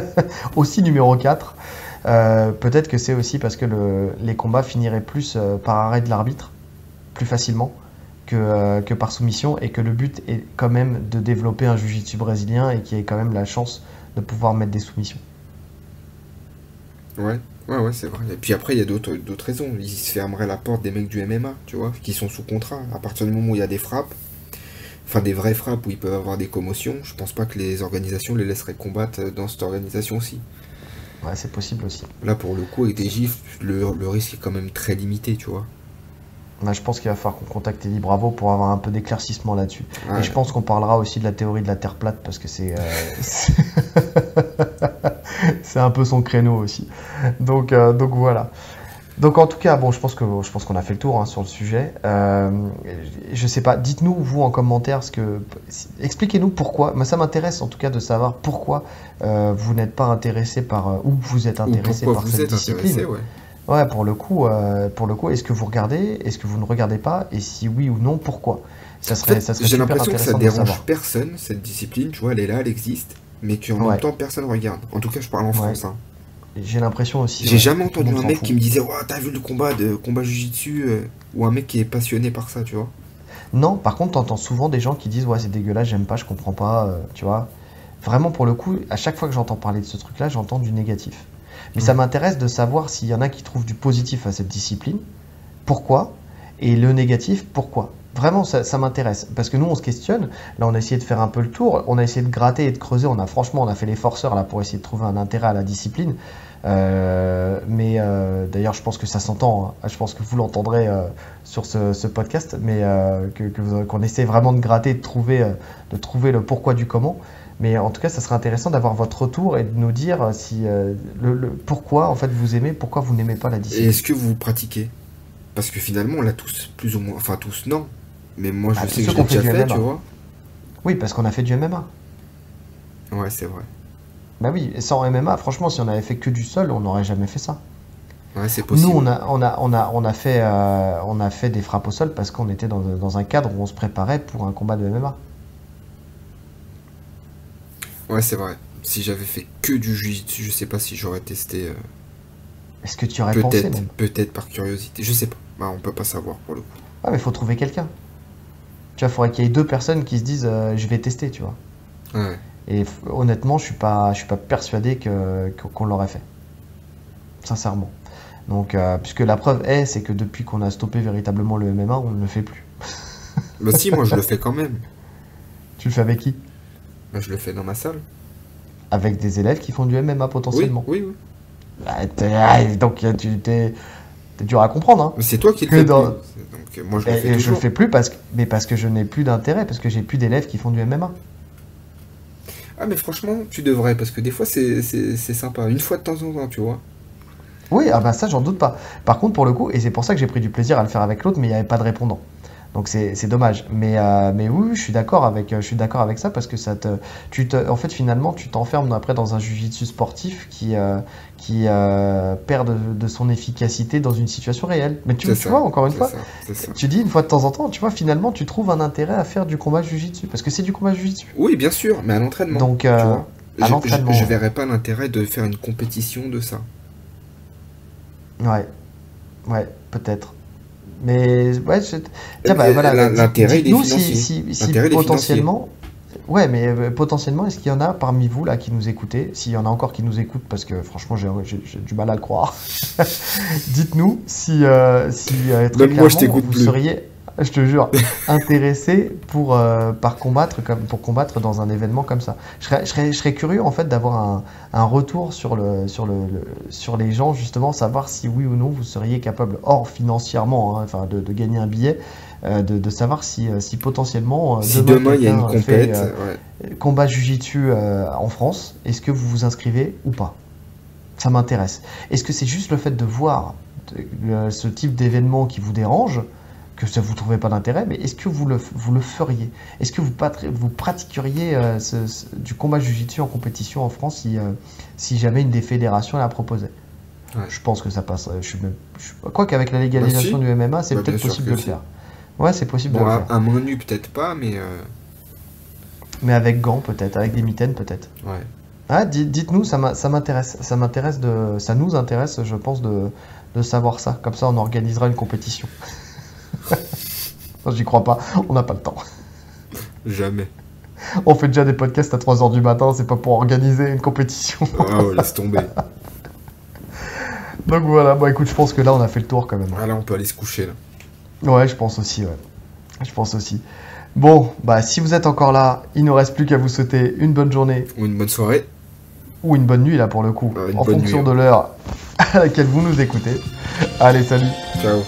Speaker 1: [LAUGHS] aussi numéro 4. Euh, peut-être que c'est aussi parce que les combats finiraient plus euh, par arrêt de l'arbitre, plus facilement, que, euh, que, par soumission, et que le but est quand même de développer un jiu-jitsu brésilien et qui ait quand même la chance de pouvoir mettre des soumissions.
Speaker 2: Ouais, ouais, ouais, c'est vrai. Et puis après, il y a d'autres raisons. Ils se fermeraient la porte des mecs du MMA, tu vois, qui sont sous contrat. À partir du moment où il y a des frappes, enfin des vraies frappes où ils peuvent avoir des commotions, je pense pas que les organisations les laisseraient combattre dans cette organisation aussi.
Speaker 1: Ouais, c'est possible aussi.
Speaker 2: Là, pour le coup, avec des gifs, le, risque est quand même très limité, tu vois.
Speaker 1: je pense qu'il va falloir qu'on contacte Eddie Bravo pour avoir un peu d'éclaircissement là-dessus. Et je pense qu'on parlera aussi de la théorie de la Terre plate parce que c'est euh, [LAUGHS] [LAUGHS] c'est un peu son créneau aussi. Donc, euh, donc voilà. Donc en tout cas, bon, je pense que je pense qu'on a fait le tour hein, sur le sujet. Euh, je sais pas, dites-nous vous en commentaire ce que, expliquez-nous pourquoi. Moi, ça m'intéresse en tout cas de savoir pourquoi euh, vous n'êtes pas intéressé par euh, ou vous êtes intéressé par cette discipline. Ouais. pour le coup, euh, pour le coup, est-ce que vous regardez, est-ce que vous ne regardez pas, et si oui ou non, pourquoi?
Speaker 2: Ça serait, ça serait J'ai l'impression que ça dérange personne cette discipline. Tu vois, elle est là, elle existe, mais qu'en même temps personne regarde. En tout cas, je parle en France. Hein.
Speaker 1: J'ai l'impression aussi.
Speaker 2: J'ai jamais entendu un mec qui me disait T'as vu le combat de combat Jujitsu euh, Ou un mec qui est passionné par ça, tu vois
Speaker 1: Non, par contre, t'entends souvent des gens qui disent Ouais, c'est dégueulasse, j'aime pas, je comprends pas, euh, tu vois. Vraiment, pour le coup, à chaque fois que j'entends parler de ce truc-là, j'entends du négatif. Mais ça m'intéresse de savoir s'il y en a qui trouvent du positif à cette discipline. Pourquoi? Et le négatif, pourquoi? Vraiment, ça, m'intéresse. Parce que nous, on se questionne. Là, on a essayé de faire un peu le tour. On a essayé de gratter et de creuser. On a franchement, on a fait les forceurs là pour essayer de trouver un intérêt à la discipline. Euh, mais euh, d'ailleurs, je pense que ça s'entend. Hein. Je pense que vous l'entendrez euh, sur ce, podcast, mais que, qu'on essaie vraiment de gratter, de trouver, de trouver le pourquoi du comment. Mais en tout cas, ça serait intéressant d'avoir votre retour et de nous dire si le, pourquoi en fait vous aimez, pourquoi vous n'aimez pas la discipline.
Speaker 2: Et est-ce que vous pratiquez? Parce que finalement, on l'a tous plus ou moins, enfin tous non, mais moi, je bah, sais que je l'ai déjà fait, tu vois.
Speaker 1: Oui, parce qu'on a fait du MMA.
Speaker 2: Ouais, c'est vrai.
Speaker 1: Bah oui, sans MMA, franchement, si on avait fait que du sol, on n'aurait jamais fait ça.
Speaker 2: Ouais, c'est possible.
Speaker 1: Nous, on a, on a, on a, on a, fait, euh, on a fait des frappes au sol parce qu'on était dans, un cadre où on se préparait pour un combat de MMA.
Speaker 2: Ouais, c'est vrai. Si j'avais fait que du jiu je sais pas si j'aurais testé. Euh,
Speaker 1: Est-ce que tu aurais pensé
Speaker 2: Peut-être par curiosité. Je sais pas. Bah, on peut pas savoir pour le coup.
Speaker 1: Ah, mais faut trouver quelqu'un. Tu vois, il faudrait qu'il y ait deux personnes qui se disent euh, je vais tester, tu vois.
Speaker 2: Ouais.
Speaker 1: Et honnêtement, je suis pas, je suis pas persuadé que, qu'on l'aurait fait. Sincèrement. Donc, euh, puisque la preuve est, c'est que depuis qu'on a stoppé véritablement le MMA, on ne le fait plus.
Speaker 2: bah si, moi je le [LAUGHS] fais quand même.
Speaker 1: Tu le fais avec qui?
Speaker 2: Bah, Je le fais dans ma salle.
Speaker 1: Avec des élèves qui font du MMA potentiellement
Speaker 2: Oui, oui.
Speaker 1: Bah, donc tu t'es dur à comprendre. Hein.
Speaker 2: C'est toi qui le fais. Dans...
Speaker 1: Moi, je le, fais je le fais plus parce que, mais parce que je n'ai plus d'intérêt, parce que j'ai plus d'élèves qui font du MMA.
Speaker 2: Ah, mais franchement, tu devrais, parce que des fois, c'est sympa. Une fois de temps en temps, tu vois.
Speaker 1: Oui, ah bah ça, j'en doute pas. Par contre, pour le coup, et c'est pour ça que j'ai pris du plaisir à le faire avec l'autre, mais il n'y avait pas de répondant. Donc c'est dommage. Mais, euh, mais oui, je suis d'accord avec, je suis d'accord avec ça parce que ça te, tu te, en fait, finalement, tu t'enfermes après dans un jujitsu sportif qui, euh, qui euh, perd de, de son efficacité dans une situation réelle. Mais tu,
Speaker 2: C'est
Speaker 1: tu
Speaker 2: ça,
Speaker 1: vois, encore une fois,
Speaker 2: ça,
Speaker 1: tu dis une fois de temps en temps, tu vois, finalement, tu trouves un intérêt à faire du combat jujitsu parce que c'est du combat jujitsu.
Speaker 2: Oui, bien sûr, mais à l'entraînement.
Speaker 1: Donc,
Speaker 2: tu vois.
Speaker 1: à
Speaker 2: Je-
Speaker 1: l'entraînement,
Speaker 2: Je, je
Speaker 1: ouais.
Speaker 2: verrais pas l'intérêt de faire une compétition de ça.
Speaker 1: Ouais, ouais, peut-être. Mais ouais, je- tiens, bah
Speaker 2: Euh,
Speaker 1: voilà,
Speaker 2: l'intérêt,
Speaker 1: dites-nous si, si, si potentiellement, ouais, mais euh, potentiellement, est-ce qu'il y en a parmi vous là qui nous écoutez, s'il y en a encore qui nous écoutent, parce que franchement, j'ai du mal à le croire. [LAUGHS] Dites-nous si, euh, si euh, très
Speaker 2: Même moi, je
Speaker 1: clairement, vous
Speaker 2: plus.
Speaker 1: seriez, je te jure, [LAUGHS] intéressé pour euh, par combattre comme pour combattre dans un événement comme ça. Je serais, je serais, je serais curieux en fait d'avoir un, un retour sur le sur le, le- sur les gens justement savoir si oui ou non vous seriez capable hors financièrement hein, enfin de, de gagner un billet euh, de, de savoir si, euh, si potentiellement euh,
Speaker 2: Si demain il y a une
Speaker 1: fait,
Speaker 2: compète, ouais.
Speaker 1: combat jujitsu en France, est-ce que vous vous inscrivez ou pas? Ça m'intéresse. Est-ce que c'est juste le fait de voir ce type d'événement qui vous dérange, que ça vous trouvez pas d'intérêt, mais est-ce que vous le, vous le feriez? Est-ce que vous, vous pratiqueriez euh, ce- ce- du combat jujitsu en compétition en France si, euh, si jamais une des fédérations la proposait?
Speaker 2: Ouais.
Speaker 1: Je pense que ça passerait. Je je, quoi qu'avec la légalisation
Speaker 2: Bah, si.
Speaker 1: du MMA, c'est
Speaker 2: Bah,
Speaker 1: peut-être possible de le
Speaker 2: si.
Speaker 1: faire. Ouais, c'est possible
Speaker 2: Bon,
Speaker 1: de le faire.
Speaker 2: main nue, peut-être pas, mais euh,
Speaker 1: Mais avec gants peut-être, avec des mitaines peut-être.
Speaker 2: ouais.
Speaker 1: Ah, di- dites-nous, ça m'intéresse. Ça m'intéresse de, ça nous intéresse, je pense, de, de savoir ça. Comme ça, on organisera une compétition. J'y crois pas. On n'a pas le temps.
Speaker 2: Jamais.
Speaker 1: On fait déjà des podcasts à 3h du matin. C'est pas pour organiser une compétition.
Speaker 2: Ah ouais, laisse tomber.
Speaker 1: Donc voilà. Bon, écoute, je pense que là, on a fait le tour quand même.
Speaker 2: Ah là, on peut aller se coucher là.
Speaker 1: Ouais, je pense aussi. Ouais. Je pense aussi. Bon, bah, si vous êtes encore là, il ne reste plus qu'à vous souhaiter une bonne journée
Speaker 2: Ou une bonne soirée.
Speaker 1: ou une bonne nuit là pour le coup,
Speaker 2: une
Speaker 1: en fonction
Speaker 2: nuit,
Speaker 1: de l'heure à laquelle vous nous écoutez. Allez, salut.
Speaker 2: Ciao.